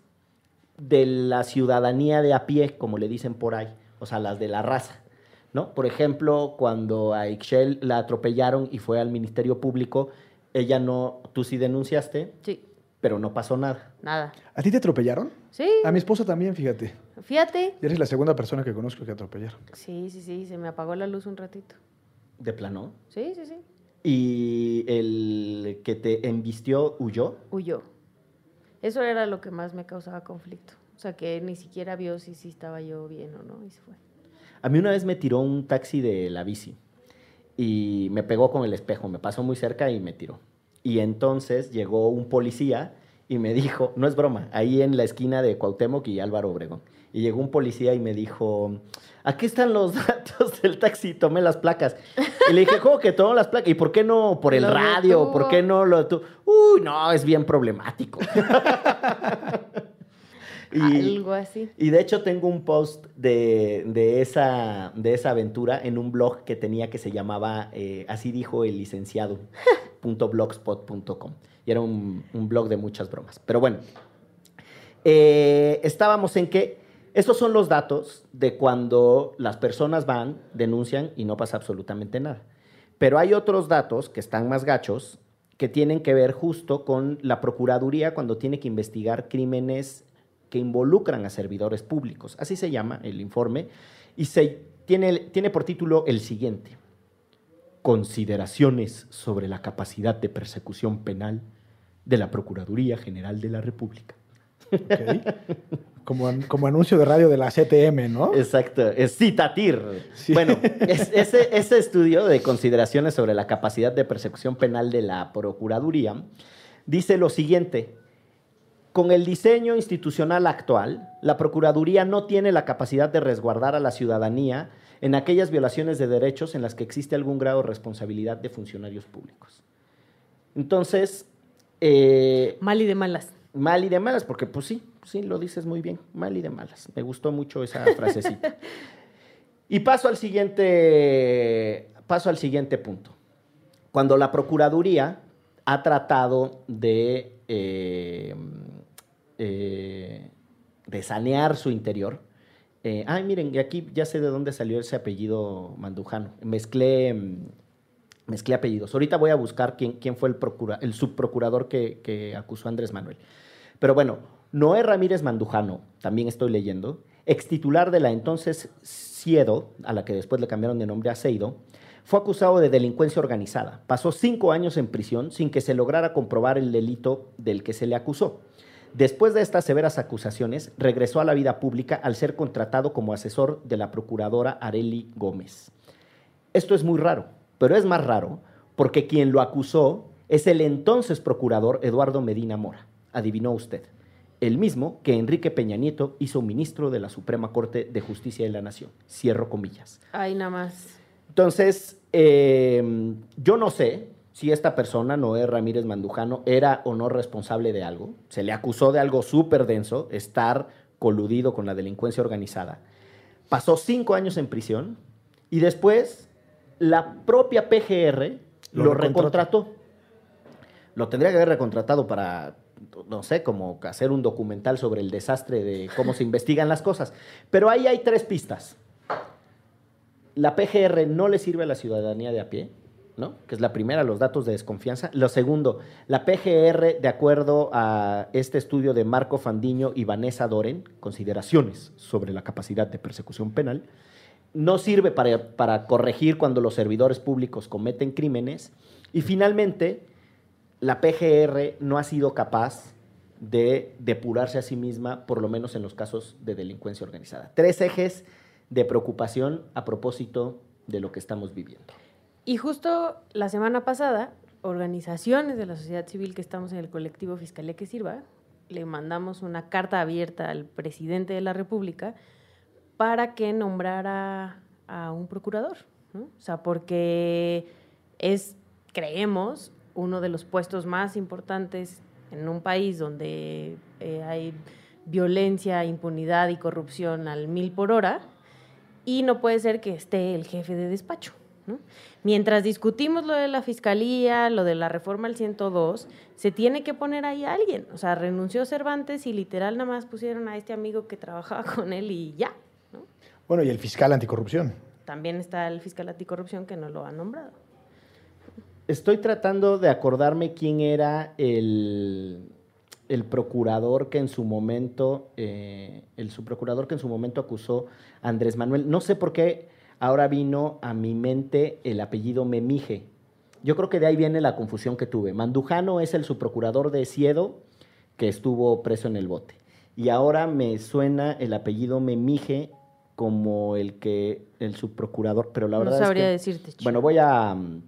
de la ciudadanía de a pie, como le dicen por ahí, o sea, las de la raza. ¿No? Por ejemplo, cuando a Ixchel la atropellaron y fue al Ministerio Público, ella no, tú sí denunciaste, Sí, pero no pasó nada. nada. ¿A ti te atropellaron? Sí, A mi esposa también, fíjate. fíjate. Y eres la segunda persona que conozco que atropellaron. Sí, sí, sí, se me apagó la luz un ratito. De plano. Sí, sí, sí. Y el que te embistió huyó. Huyó. Eso era lo que más me causaba conflicto. O sea, que ni siquiera vio si sí estaba yo bien o no y se fue. A mí una vez me tiró un taxi de la bici y me pegó con el espejo, me pasó muy cerca y me tiró. Y entonces llegó un policía y me dijo, no es broma, ahí en la esquina de Cuauhtémoc y Álvaro Obregón. Y llegó un policía y me dijo, aquí están los datos del taxi, tomé las placas. Y le dije, ¿cómo que tomó las placas? ¿Y por qué no por el Lo radio? detuvo. ¿Por qué no lo tu Uy, no, es bien problemático. Y- Algo así. y de hecho tengo un post de, de esa, de esa aventura en un blog que tenía que se llamaba eh, Así dijo el licenciado, punto blogspot.com. Y era un, un blog de muchas bromas. Pero bueno, eh, estábamos en que estos son los datos de cuando las personas van, denuncian y no pasa absolutamente nada. Pero hay otros datos que están más gachos que tienen que ver justo con la Procuraduría cuando tiene que investigar crímenes que involucran a servidores públicos. Así se llama el informe y se, tiene, tiene por título el siguiente. Consideraciones sobre la capacidad de persecución penal de la Procuraduría General de la República. Como, como anuncio de radio de la CTM, ¿no? Exacto, es citatir. Sí. Bueno, es- ese, ese estudio de consideraciones sobre la capacidad de persecución penal de la Procuraduría dice lo siguiente. Con el diseño institucional actual, la Procuraduría no tiene la capacidad de resguardar a la ciudadanía en aquellas violaciones de derechos en las que existe algún grado de responsabilidad de funcionarios públicos. Entonces, eh, Mal y de malas. Mal y de malas, porque pues sí, sí, lo dices muy bien, mal y de malas. Me gustó mucho esa frasecita. y paso al siguiente, paso al siguiente punto. Cuando la Procuraduría ha tratado de, eh, eh, de sanear su interior, eh, ay, miren, aquí ya sé de dónde salió ese apellido mandujano. Mezclé, mm, mezclé apellidos. Ahorita voy a buscar quién, quién fue el, procura- el subprocurador que, acusó a Andrés Manuel. Pero bueno, Noé Ramírez Mandujano, también estoy leyendo, ex titular de la entonces CIEDO, a la que después le cambiaron de nombre a CEIDO, fue acusado de delincuencia organizada. Pasó cinco años en prisión sin que se lograra comprobar el delito del que se le acusó. Después de estas severas acusaciones, regresó a la vida pública al ser contratado como asesor de la procuradora Areli Gómez. Esto es muy raro, pero es más raro porque quien lo acusó es el entonces procurador Eduardo Medina Mora. Adivinó usted. El mismo que Enrique Peña Nieto hizo ministro de la Suprema Corte de Justicia de la Nación. Cierro comillas. Ay, nada más. Entonces, eh, yo no sé si esta persona, Noé Ramírez Mandujano, era o no responsable de algo. Se le acusó de algo súper denso, estar coludido con la delincuencia organizada. Pasó cinco años en prisión y después la propia PGR Lo lo, recontrató. recontrató. Lo tendría que haber recontratado para, no sé, como hacer un documental sobre el desastre de cómo se investigan las cosas. Pero ahí hay tres pistas la PGR no le sirve a la ciudadanía de a pie, ¿no? Que es la primera, los datos de desconfianza. Lo segundo, la PGR, de acuerdo a este estudio de Marco Fandiño y Vanessa Doren, consideraciones sobre la capacidad de persecución penal, no sirve para, para corregir cuando los servidores públicos cometen crímenes. Y finalmente, la PGR no ha sido capaz de depurarse a sí misma, por lo menos en los casos de delincuencia organizada. Tres ejes de preocupación a propósito de lo que estamos viviendo. Y justo la semana pasada, organizaciones de la sociedad civil que estamos en el colectivo Fiscalía que Sirva, le mandamos una carta abierta al presidente de la República para que nombrara a un procurador. ¿no? O sea, porque es, creemos, uno de los puestos más importantes en un país donde eh, hay violencia, impunidad y corrupción al mil por hora, y no puede ser que esté el jefe de despacho. ¿No? Mientras discutimos lo de la fiscalía, lo de la reforma al 102, se tiene que poner ahí a alguien. O sea, renunció Cervantes y literal nada más pusieron a este amigo que trabajaba con él y ya. ¿no? Bueno, y el fiscal anticorrupción. También está el fiscal anticorrupción que no lo ha nombrado. Estoy tratando de acordarme quién era el, el procurador que en su momento, eh, el subprocurador que en su momento acusó a Andrés Manuel. No sé por qué ahora vino a mi mente el apellido Memije. Yo creo que de ahí viene la confusión que tuve. Mandujano es el subprocurador de Ciedo que estuvo preso en el bote. Y ahora me suena el apellido Memije como el que el subprocurador, pero la no verdad sabría es que decirte. chico. bueno, voy a mm,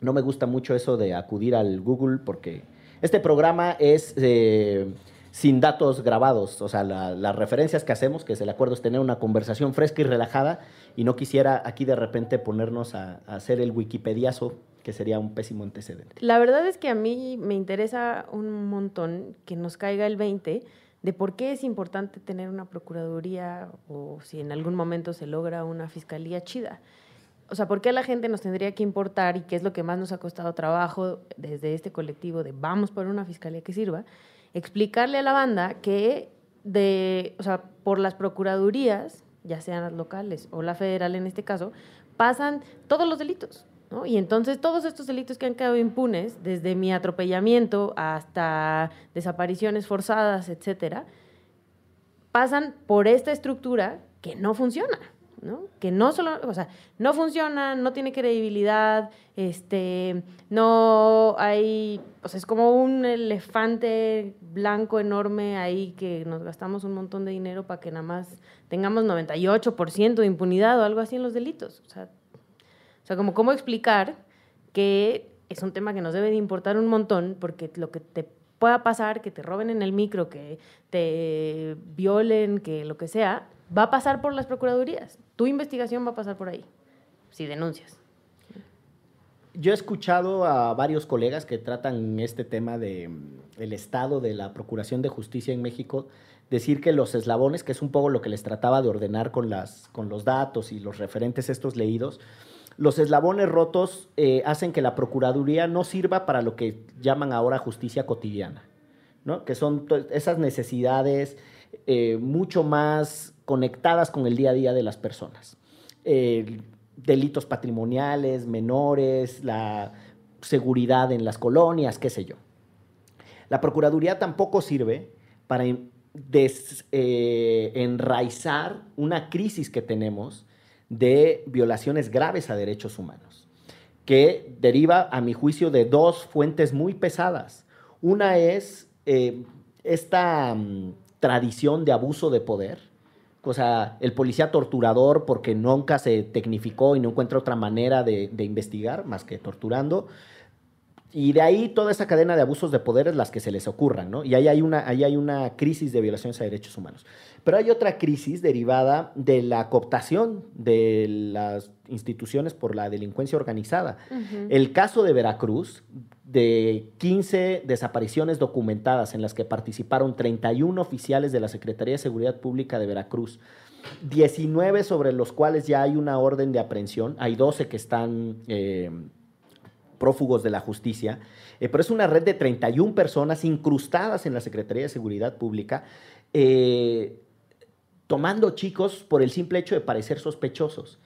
no me gusta mucho eso de acudir al Google porque este programa es eh, sin datos grabados, o sea, la- las referencias que hacemos, que es el acuerdo es tener una conversación fresca y relajada y no quisiera aquí de repente ponernos a, a hacer el wikipediazo, que sería un pésimo antecedente. La verdad es que a mí me interesa un montón que nos caiga el 20 de por qué es importante tener una procuraduría o si en algún momento se logra una fiscalía chida. O sea, ¿por qué a la gente nos tendría que importar y qué es lo que más nos ha costado trabajo desde este colectivo de vamos por una fiscalía que sirva? Explicarle a la banda que de, o sea, por las procuradurías, ya sean las locales o la federal en este caso, pasan todos los delitos. ¿no? Y entonces todos estos delitos que han quedado impunes, desde mi atropellamiento hasta desapariciones forzadas, etcétera, pasan por esta estructura que no funciona. ¿No? Que no solo, o sea, no funciona, no tiene credibilidad, este, no hay, o sea, es como un elefante blanco enorme ahí que nos gastamos un montón de dinero para que nada más tengamos 98% de impunidad o algo así en los delitos. O sea, o sea, como cómo explicar que es un tema que nos debe de importar un montón porque lo que te pueda pasar, que te roben en el micro, que te violen, que lo que sea, va a pasar por las procuradurías. Tu investigación va a pasar por ahí, si denuncias. Yo he escuchado a varios colegas que tratan este tema de mm, estado de la Procuración de Justicia en México decir que los eslabones, que es un poco lo que les trataba de ordenar con, las, con los datos y los referentes estos leídos, los eslabones rotos eh, hacen que la Procuraduría no sirva para lo que llaman ahora justicia cotidiana, ¿no? que son esas necesidades eh, mucho más conectadas con el día a día de las personas. Eh, delitos patrimoniales, menores, la seguridad en las colonias, qué sé yo. La Procuraduría tampoco sirve para en- des- eh, una crisis que tenemos de violaciones graves a derechos humanos, que deriva, a mi juicio, de dos fuentes muy pesadas. Una es esta mm, tradición de abuso de poder, o sea, el policía torturador porque nunca se tecnificó y no encuentra otra manera de, de investigar más que torturando. Y de ahí toda esa cadena de abusos de poder las que se les ocurran, ¿no? Y ahí hay, una, ahí hay una crisis de violaciones a derechos humanos. Pero hay otra crisis derivada de la cooptación de las instituciones por la delincuencia organizada. El caso de Veracruz, de 15 desapariciones documentadas en las que participaron 31 oficiales de la Secretaría de Seguridad Pública de Veracruz, 19 sobre los cuales ya hay una orden de aprehensión, hay 12 que están eh, prófugos de la justicia, eh, pero es una red de 31 personas incrustadas en la Secretaría de Seguridad Pública, eh, tomando chicos por el simple hecho de parecer sospechosos.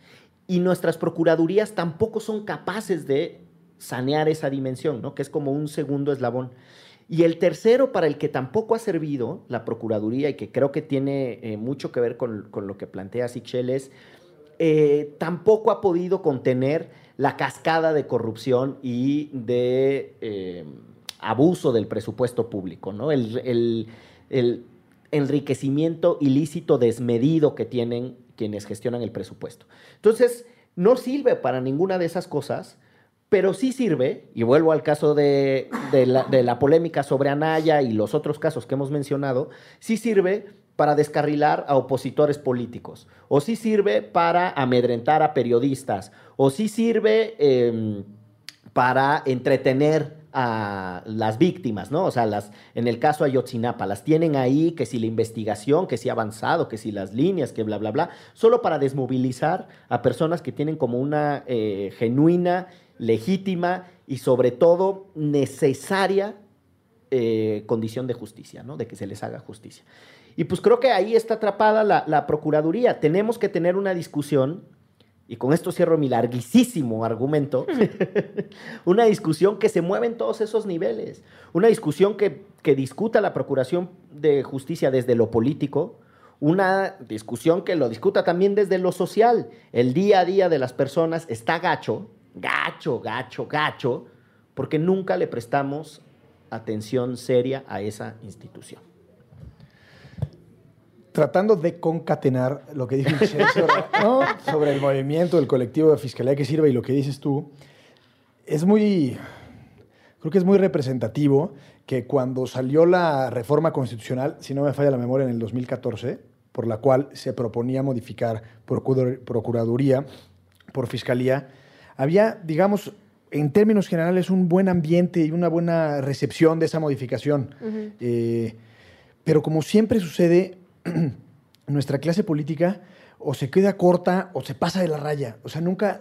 Y nuestras procuradurías tampoco son capaces de sanear esa dimensión, ¿no? que es como un segundo eslabón. Y el tercero, para el que tampoco ha servido la Procuraduría y que creo que tiene eh, mucho que ver con, lo que plantea Sichel, es tampoco ha podido contener la cascada de corrupción y de eh, abuso del presupuesto público, ¿no? El, enriquecimiento ilícito desmedido que tienen quienes gestionan el presupuesto. Entonces, no sirve para ninguna de esas cosas, pero sí sirve, y vuelvo al caso de, de la, de la polémica sobre Anaya y los otros casos que hemos mencionado, sí sirve para descarrilar a opositores políticos, o sí sirve para amedrentar a periodistas, o sí sirve eh, para entretener a las víctimas, ¿no? O sea, las, en el caso Ayotzinapa, las tienen ahí, que si la investigación, que si ha avanzado, que si las líneas, que bla, bla, bla, solo para desmovilizar a personas que tienen como una eh, genuina, legítima y sobre todo necesaria eh, condición de justicia, ¿no? De que se les haga justicia. Y pues creo que ahí está atrapada la, Procuraduría. Tenemos que tener una discusión, y con esto cierro mi larguísimo argumento, una discusión que se mueva en todos esos niveles, una discusión que, que discuta la Procuración de Justicia desde lo político, una discusión que lo discuta también desde lo social. El día a día de las personas está gacho, gacho, gacho, gacho, porque nunca le prestamos atención seria a esa institución. Tratando de concatenar lo que dijo sobre, ¿no? sobre el movimiento del colectivo de fiscalía que sirve y lo que dices tú, es muy, creo que es muy representativo que cuando salió la reforma constitucional, si no me falla la memoria, en el 2014, por la cual se proponía modificar procurador- Procuraduría por Fiscalía, había, digamos, en términos generales, un buen ambiente y una buena recepción de esa modificación. Eh, pero como siempre sucede, nuestra clase política o se queda corta o se pasa de la raya. O sea, nunca,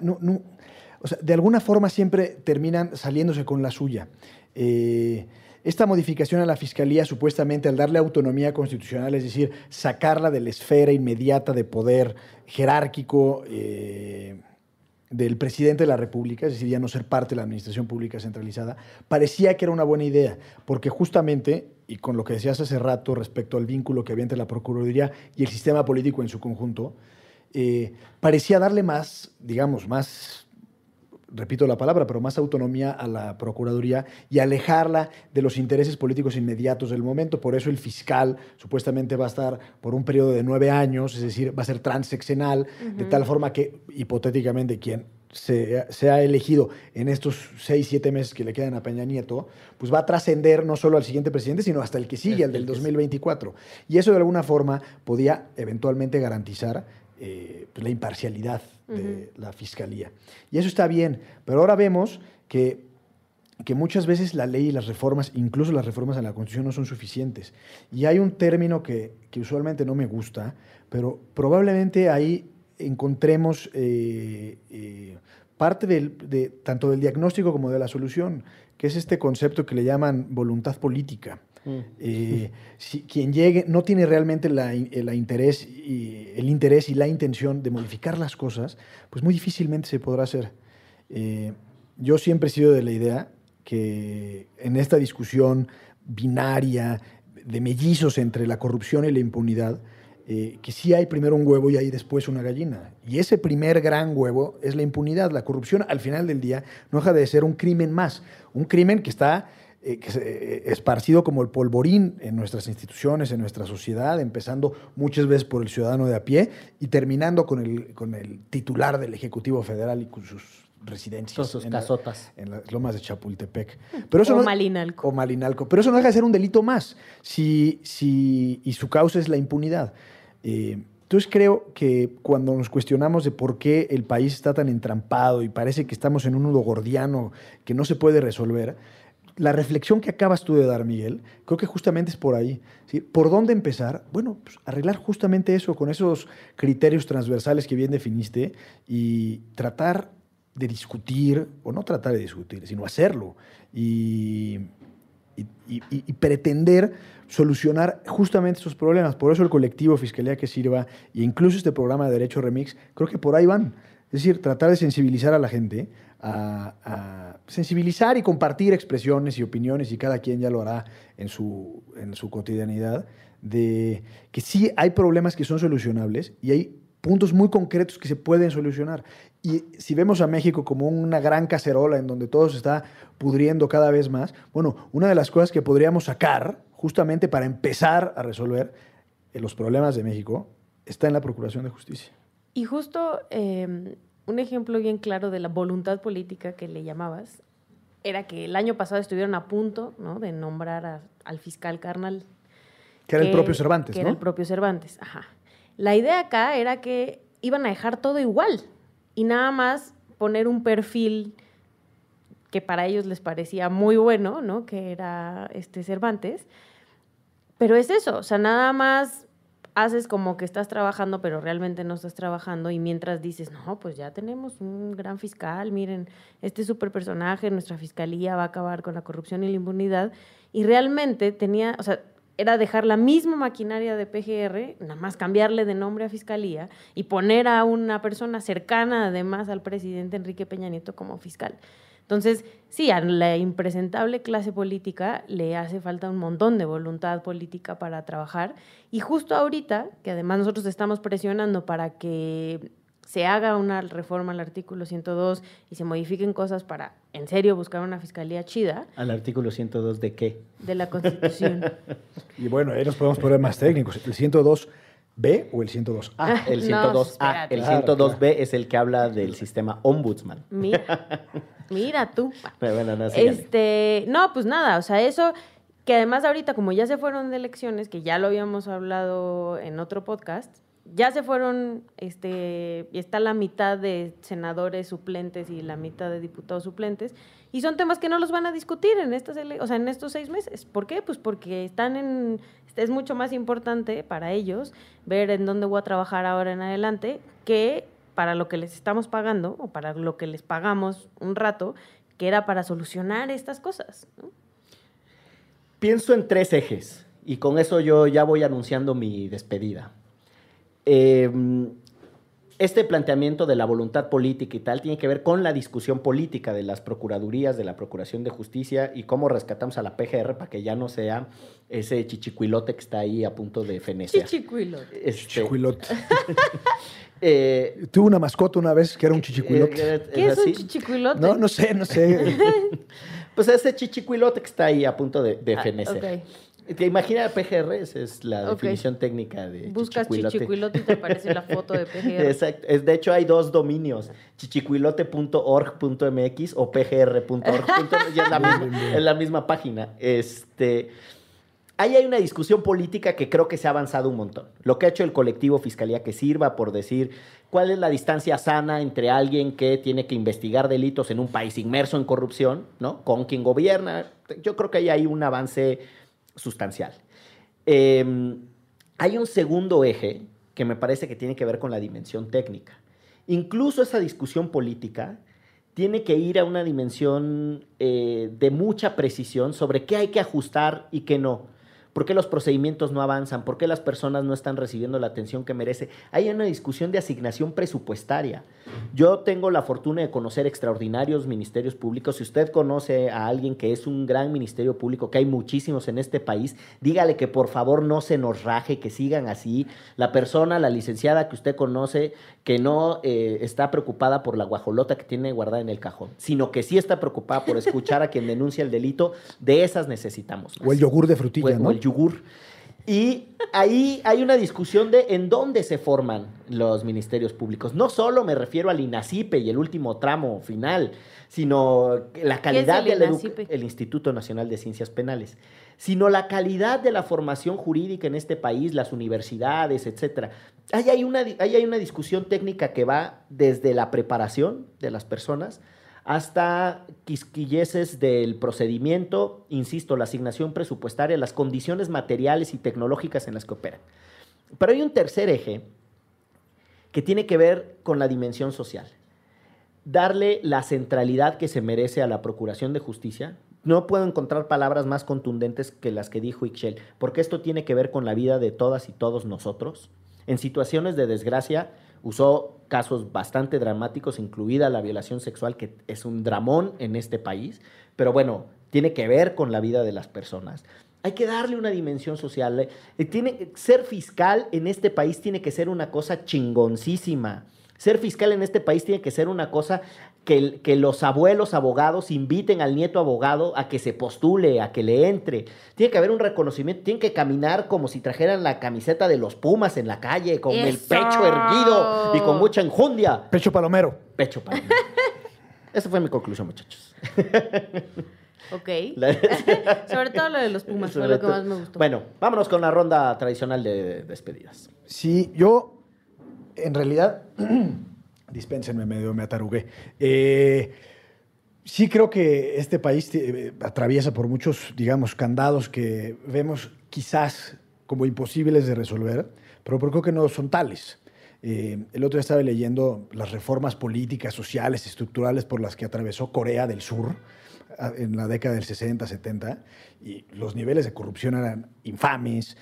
de alguna forma siempre terminan saliéndose con la suya. Eh, esta modificación a la fiscalía, supuestamente al darle autonomía constitucional, es decir, sacarla de la esfera inmediata de poder jerárquico eh, del presidente de la República, es decir, ya no ser parte de la administración pública centralizada, parecía que era una buena idea, porque justamente, y con lo que decías hace rato respecto al vínculo que había entre la Procuraduría y el sistema político en su conjunto, eh, parecía darle más, digamos, más repito la palabra, pero más autonomía a la Procuraduría y alejarla de los intereses políticos inmediatos del momento. Por eso el fiscal supuestamente va a estar por un periodo de nueve años, es decir, va a ser transeccional, de tal forma que hipotéticamente quien se, se, ha elegido en estos seis, siete meses que le quedan a Peña Nieto, pues va a trascender no solo al siguiente presidente, sino hasta el que sigue, el del 2024. Y eso de alguna forma podía eventualmente garantizar eh, pues, la imparcialidad de la fiscalía. Y eso está bien, pero ahora vemos que, que muchas veces la ley y las reformas, incluso las reformas a la Constitución, no son suficientes. Y hay un término que, que usualmente no me gusta, pero probablemente ahí encontremos eh, eh, parte del, de, tanto del diagnóstico como de la solución, que es este concepto que le llaman voluntad política. Eh, si quien llegue no tiene realmente la, la interés y, el interés y la intención de modificar las cosas, pues muy difícilmente se podrá hacer. Eh, yo siempre he sido de la idea que en esta discusión binaria de mellizos entre la corrupción y la impunidad, eh, que sí hay primero un huevo y hay después una gallina. Y ese primer gran huevo es la impunidad. La corrupción al final del día no deja de ser un crimen más, un crimen que está eh, eh, esparcido como el polvorín en nuestras instituciones, en nuestra sociedad, empezando muchas veces por el ciudadano de a pie y terminando con el, con el titular del Ejecutivo Federal y con sus residencias. Con sus en casotas. La, en las lomas de Chapultepec. Pero eso o no, Malinalco. O Malinalco. Pero eso no deja de ser un delito más. Si, si, y su causa es la impunidad. Eh, entonces creo que cuando nos cuestionamos de por qué el país está tan entrampado y parece que estamos en un nudo gordiano que no se puede resolver, la reflexión que acabas tú de dar, Miguel, creo que justamente es por ahí. ¿sí? ¿Por dónde empezar? Bueno, pues arreglar justamente eso, con esos criterios transversales que bien definiste y tratar de discutir, o no tratar de discutir, sino hacerlo y, pretender solucionar justamente esos problemas. Por eso el colectivo Fiscalía que Sirva e incluso este programa de Derecho Remix, creo que por ahí van. Es decir, tratar de sensibilizar a la gente, a, a, sensibilizar y compartir expresiones y opiniones, y cada quien ya lo hará en su, en su cotidianidad, de que sí hay problemas que son solucionables y hay puntos muy concretos que se pueden solucionar. Y si vemos a México como una gran cacerola en donde todo se está pudriendo cada vez más, bueno, una de las cosas que podríamos sacar justamente para empezar a resolver los problemas de México está en la Procuración de Justicia. Y justo eh, un ejemplo bien claro de la voluntad política que le llamabas era que el año pasado estuvieron a punto ¿no? de nombrar a, al fiscal carnal. Que era el propio Cervantes, que ¿no? era el propio Cervantes, ajá. La idea acá era que iban a dejar todo igual y nada más poner un perfil que para ellos les parecía muy bueno, ¿no? Que era este Cervantes. Pero es eso, o sea, nada más haces como que estás trabajando, pero realmente no estás trabajando y mientras dices, no, pues ya tenemos un gran fiscal, miren, este super personaje, nuestra fiscalía va a acabar con la corrupción y la impunidad. Y realmente tenía, o sea, era dejar la misma maquinaria de PGR, nada más cambiarle de nombre a Fiscalía y poner a una persona cercana además al presidente Enrique Peña Nieto como fiscal. Entonces, sí, a la impresentable clase política le hace falta un montón de voluntad política para trabajar. Y justo ahorita, que además nosotros estamos presionando para que se haga una reforma al artículo 102 y se modifiquen cosas para, en serio, buscar una fiscalía chida. ¿Al artículo 102 de qué? De la Constitución. y bueno, ahí nos podemos poner más técnicos. ¿El 102B o el 102A? Ah, el 102A. No, espérate. el Claro, 102B claro. es el que habla del sistema ombudsman. Mira, mira tú. Pero bueno, no. Este, no, pues nada, o sea, eso que además ahorita como ya se fueron de elecciones, que ya lo habíamos hablado en otro podcast, ya se fueron, este, está la mitad de senadores suplentes y la mitad de diputados suplentes, y son temas que no los van a discutir en estas, o sea, en estos seis meses. ¿Por qué? Pues porque están en, es mucho más importante para ellos ver en dónde voy a trabajar ahora en adelante que para lo que les estamos pagando o para lo que les pagamos un rato, que era para solucionar estas cosas. Pienso en tres ejes y con eso yo ya voy anunciando mi despedida. Eh, este planteamiento de la voluntad política y tal tiene que ver con la discusión política de las procuradurías, de la Procuración de Justicia y cómo rescatamos a la PGR para que ya no sea ese chichicuilote que está ahí a punto de fenecer. Chichicuilote. Este, Chichicuilote. eh, Tuve una mascota una vez que era un chichicuilote. eh, ¿Qué es un chichicuilote? No, no sé, no sé. Pues ese chichicuilote que está ahí a punto de, de Ah, fenecer. ¿Te imaginas PGR? Esa es la definición técnica de Buscas chichicuilote. chichicuilote y te aparece la foto de PGR. Exacto. Es, de hecho, hay dos dominios, chichicuilote.org.mx o pgr.org. y es la misma, es la misma página. Este, ahí hay una discusión política que creo que se ha avanzado un montón. Lo que ha hecho el colectivo Fiscalía que sirva por decir cuál es la distancia sana entre alguien que tiene que investigar delitos en un país inmerso en corrupción, ¿no? Con quien gobierna. Yo creo que ahí hay un avance sustancial. Eh, hay un segundo eje que me parece que tiene que ver con la dimensión técnica. Incluso esa discusión política tiene que ir a una dimensión eh, de mucha precisión sobre qué hay que ajustar y qué no. ¿Por qué los procedimientos no avanzan? ¿Por qué las personas no están recibiendo la atención que merece? Hay una discusión de asignación presupuestaria. Yo tengo la fortuna de conocer extraordinarios ministerios públicos. Si usted conoce a alguien que es un gran ministerio público, que hay muchísimos en este país, dígale que por favor no se nos raje, que sigan así. La persona, la licenciada que usted conoce, que no eh, está preocupada por la guajolota que tiene guardada en el cajón, sino que sí está preocupada por escuchar a quien denuncia el delito, de esas necesitamos. más O el yogur de frutilla, ¿no? Yogur. Y ahí hay una discusión de en dónde se forman los ministerios públicos. No solo me refiero al INACIPE y el último tramo final, sino la calidad el del el Instituto Nacional de Ciencias Penales, sino la calidad de la formación jurídica en este país, las universidades, etcétera. Ahí hay una, ahí hay una discusión técnica que va desde la preparación de las personas hasta quisquilleces del procedimiento, insisto, la asignación presupuestaria, las condiciones materiales y tecnológicas en las que operan. Pero hay un tercer eje que tiene que ver con la dimensión social. Darle la centralidad que se merece a la Procuración de Justicia. No puedo encontrar palabras más contundentes que las que dijo Ixchel, porque esto tiene que ver con la vida de todas y todos nosotros. En situaciones de desgracia, usó casos bastante dramáticos, incluida la violación sexual, que es un dramón en este país, pero bueno, tiene que ver con la vida de las personas. Hay que darle una dimensión social. Eh, Tiene, ser fiscal en este país tiene que ser una cosa chingoncísima. Ser fiscal en este país tiene que ser una cosa que, los abuelos abogados inviten al nieto abogado a que se postule, a que le entre. Tiene que haber un reconocimiento, tienen que caminar como si trajeran la camiseta de los Pumas en la calle, con el pecho erguido y con mucha enjundia. Pecho palomero. Pecho mí. Esa fue mi conclusión, muchachos. Ok. Sobre todo lo de los Pumas fue lo que más me gustó. Bueno, vámonos con la ronda tradicional de despedidas. Sí, yo en realidad, dispénsenme, medio me atarugué. Eh, sí creo que este país eh, atraviesa por muchos, digamos, candados que vemos quizás como imposibles de resolver, pero creo que no son tales. Eh, el otro día estaba leyendo las reformas políticas, sociales, estructurales por las que atravesó Corea del Sur en la década del 60, 70, y los niveles de corrupción eran infames,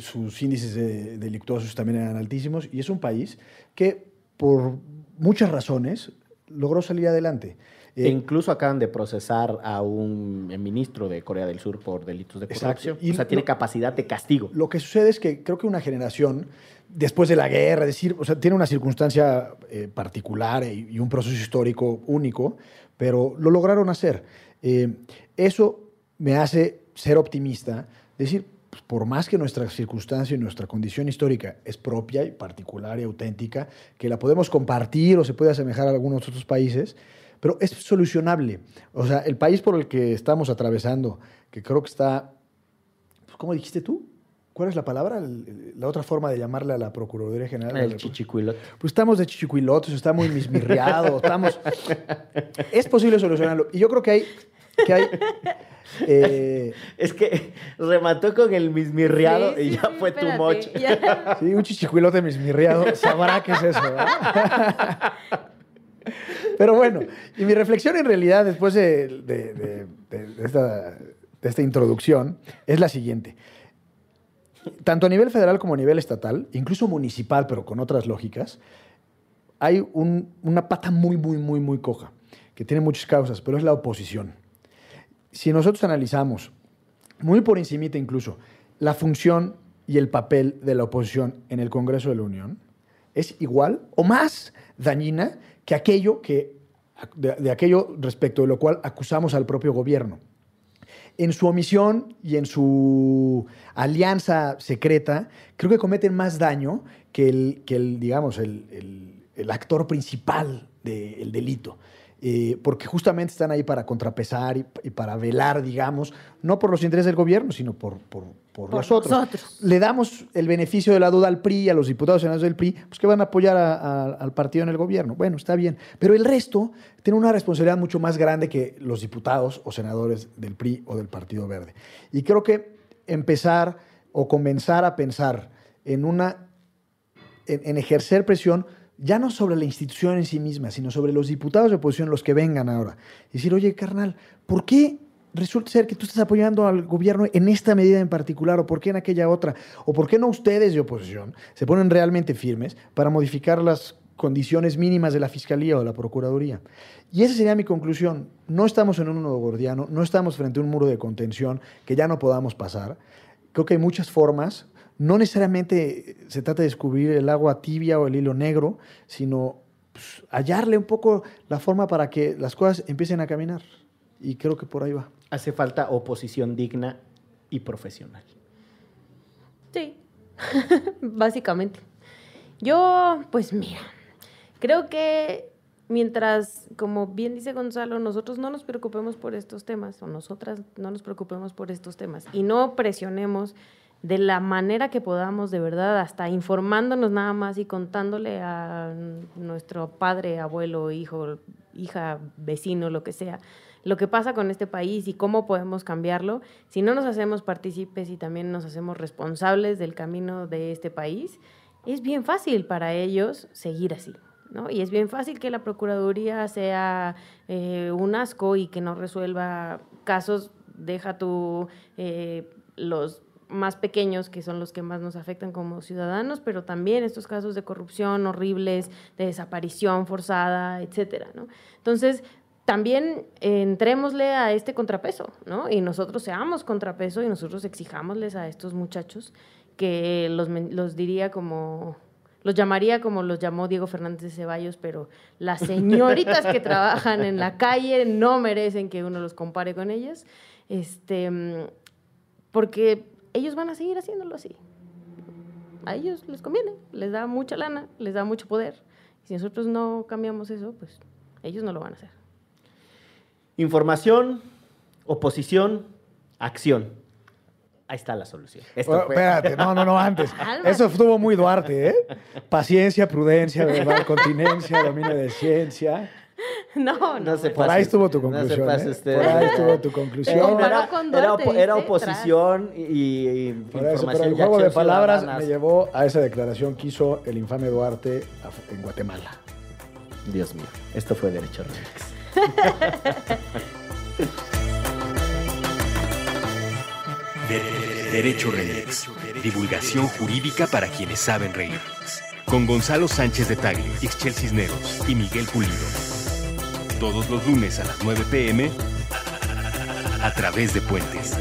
sus índices de- delictuosos también eran altísimos, y es un país que por muchas razones logró salir adelante. E Eh, incluso acaban de procesar a un ministro de Corea del Sur por delitos de Exacto. corrupción. Y o sea, tiene lo- capacidad de castigo. Lo que sucede es que creo que una generación, después de la guerra, es decir, o sea, tiene una circunstancia eh, particular y, y un proceso histórico único, pero lo lograron hacer. Eh, eso me hace ser optimista, decir, pues, por más que nuestra circunstancia y nuestra condición histórica es propia y particular y auténtica, que la podemos compartir o se puede asemejar a algunos otros países, pero es solucionable. O sea, el país por el que estamos atravesando, que creo que está pues, ¿Cómo dijiste tú? ¿Cuál es la palabra? La otra forma de llamarle a la Procuraduría General. El República. chichicuilote. Pues estamos de chichicuilotes, está muy mismirriado, estamos... Es posible solucionarlo. Y yo creo que hay... Que hay eh, Es que remató con el mismirriado Sí, y sí, ya sí, fue tu espérate, moch. ya. sí, un chichicuilote mismirriado, sabrá qué es eso. ¿verdad? Pero bueno, y mi reflexión en realidad después de, de- de- de- de esta, de esta introducción es la siguiente. Tanto a nivel federal como a nivel estatal, incluso municipal, pero con otras lógicas, hay un- una pata muy, muy, muy, muy coja, que tiene muchas causas, pero es la oposición. Si nosotros analizamos, muy por encimita incluso, la función y el papel de la oposición en el Congreso de la Unión, es igual o más dañina que aquello que, de, aquello respecto de lo cual acusamos al propio gobierno en su omisión y en su alianza secreta, creo que cometen más daño que el, que el digamos, el- el actor principal del delito. Eh, porque justamente están ahí para contrapesar y, y para velar, digamos, no por los intereses del gobierno, sino por, por, por Por los otros. nosotros. Le damos el beneficio de la duda al PRI, a los diputados y senadores del PRI, pues que van a apoyar a- a- al partido en el gobierno. Bueno, está bien. Pero el resto tiene una responsabilidad mucho más grande que los diputados o senadores del PRI o del Partido Verde. Y creo que empezar o comenzar a pensar en una en, en ejercer presión ya no sobre la institución en sí misma, sino sobre los diputados de oposición, los que vengan ahora. Y decir, oye, carnal, ¿por qué resulta ser que tú estás apoyando al gobierno en esta medida en particular o por qué en aquella otra? ¿O por qué no ustedes de oposición se ponen realmente firmes para modificar las condiciones mínimas de la Fiscalía o de la Procuraduría? Y esa sería mi conclusión. No estamos en un nudo gordiano, no estamos frente a un muro de contención que ya no podamos pasar. Creo que hay muchas formas. No necesariamente se trata de descubrir el agua tibia o el hilo negro, sino pues, hallarle un poco la forma para que las cosas empiecen a caminar. Y creo que por ahí va. Hace falta oposición digna y profesional. Sí, básicamente. Yo, pues mira, creo que mientras, como bien dice Gonzalo, nosotros no nos preocupemos por estos temas, o nosotras no nos preocupemos por estos temas, y no presionemos de la manera que podamos, de verdad, hasta informándonos nada más y contándole a nuestro padre, abuelo, hijo, hija, vecino, lo que sea, lo que pasa con este país y cómo podemos cambiarlo, si no nos hacemos partícipes y también nos hacemos responsables del camino de este país, es bien fácil para ellos seguir así. ¿no? Y es bien fácil que la Procuraduría sea eh, un asco y que no resuelva casos, deja tú eh, los más pequeños, que son los que más nos afectan como ciudadanos, pero también estos casos de corrupción horribles, de desaparición forzada, etcétera, ¿no? Entonces, también entrémosle a este contrapeso, ¿no? Y nosotros seamos contrapeso y nosotros exijámosles a estos muchachos que los, los diría como, los llamaría como los llamó Diego Fernández de Ceballos, pero las señoritas que trabajan en la calle no merecen que uno los compare con ellas, este, porque ellos van a seguir haciéndolo así. A ellos les conviene, les da mucha lana, les da mucho poder. Si nosotros no cambiamos eso, pues ellos no lo van a hacer. Información, oposición, acción. Ahí está la solución. Esto Bueno, fue- espérate, no, no, no, antes. Eso estuvo muy Duarte, ¿eh? Paciencia, prudencia, ¿verdad? continencia, dominio de ciencia. No, no. No se Por pase- ahí estuvo tu no se conclusión. pase ¿eh? usted. Por ahí estuvo tu Eh, conclusión. era, oposición y, y Por eso, información pero el juego de palabras ciudadanas. me llevó a esa declaración que hizo el infame Duarte en Guatemala. Dios mío, esto fue Derecho Remix. De- Derecho Remix. Divulgación jurídica para quienes saben reír. Con Gonzalo Sánchez de Tagle, Ixchel Cisneros y Miguel Pulido. Todos los lunes a las 9 pm a través de Puentes.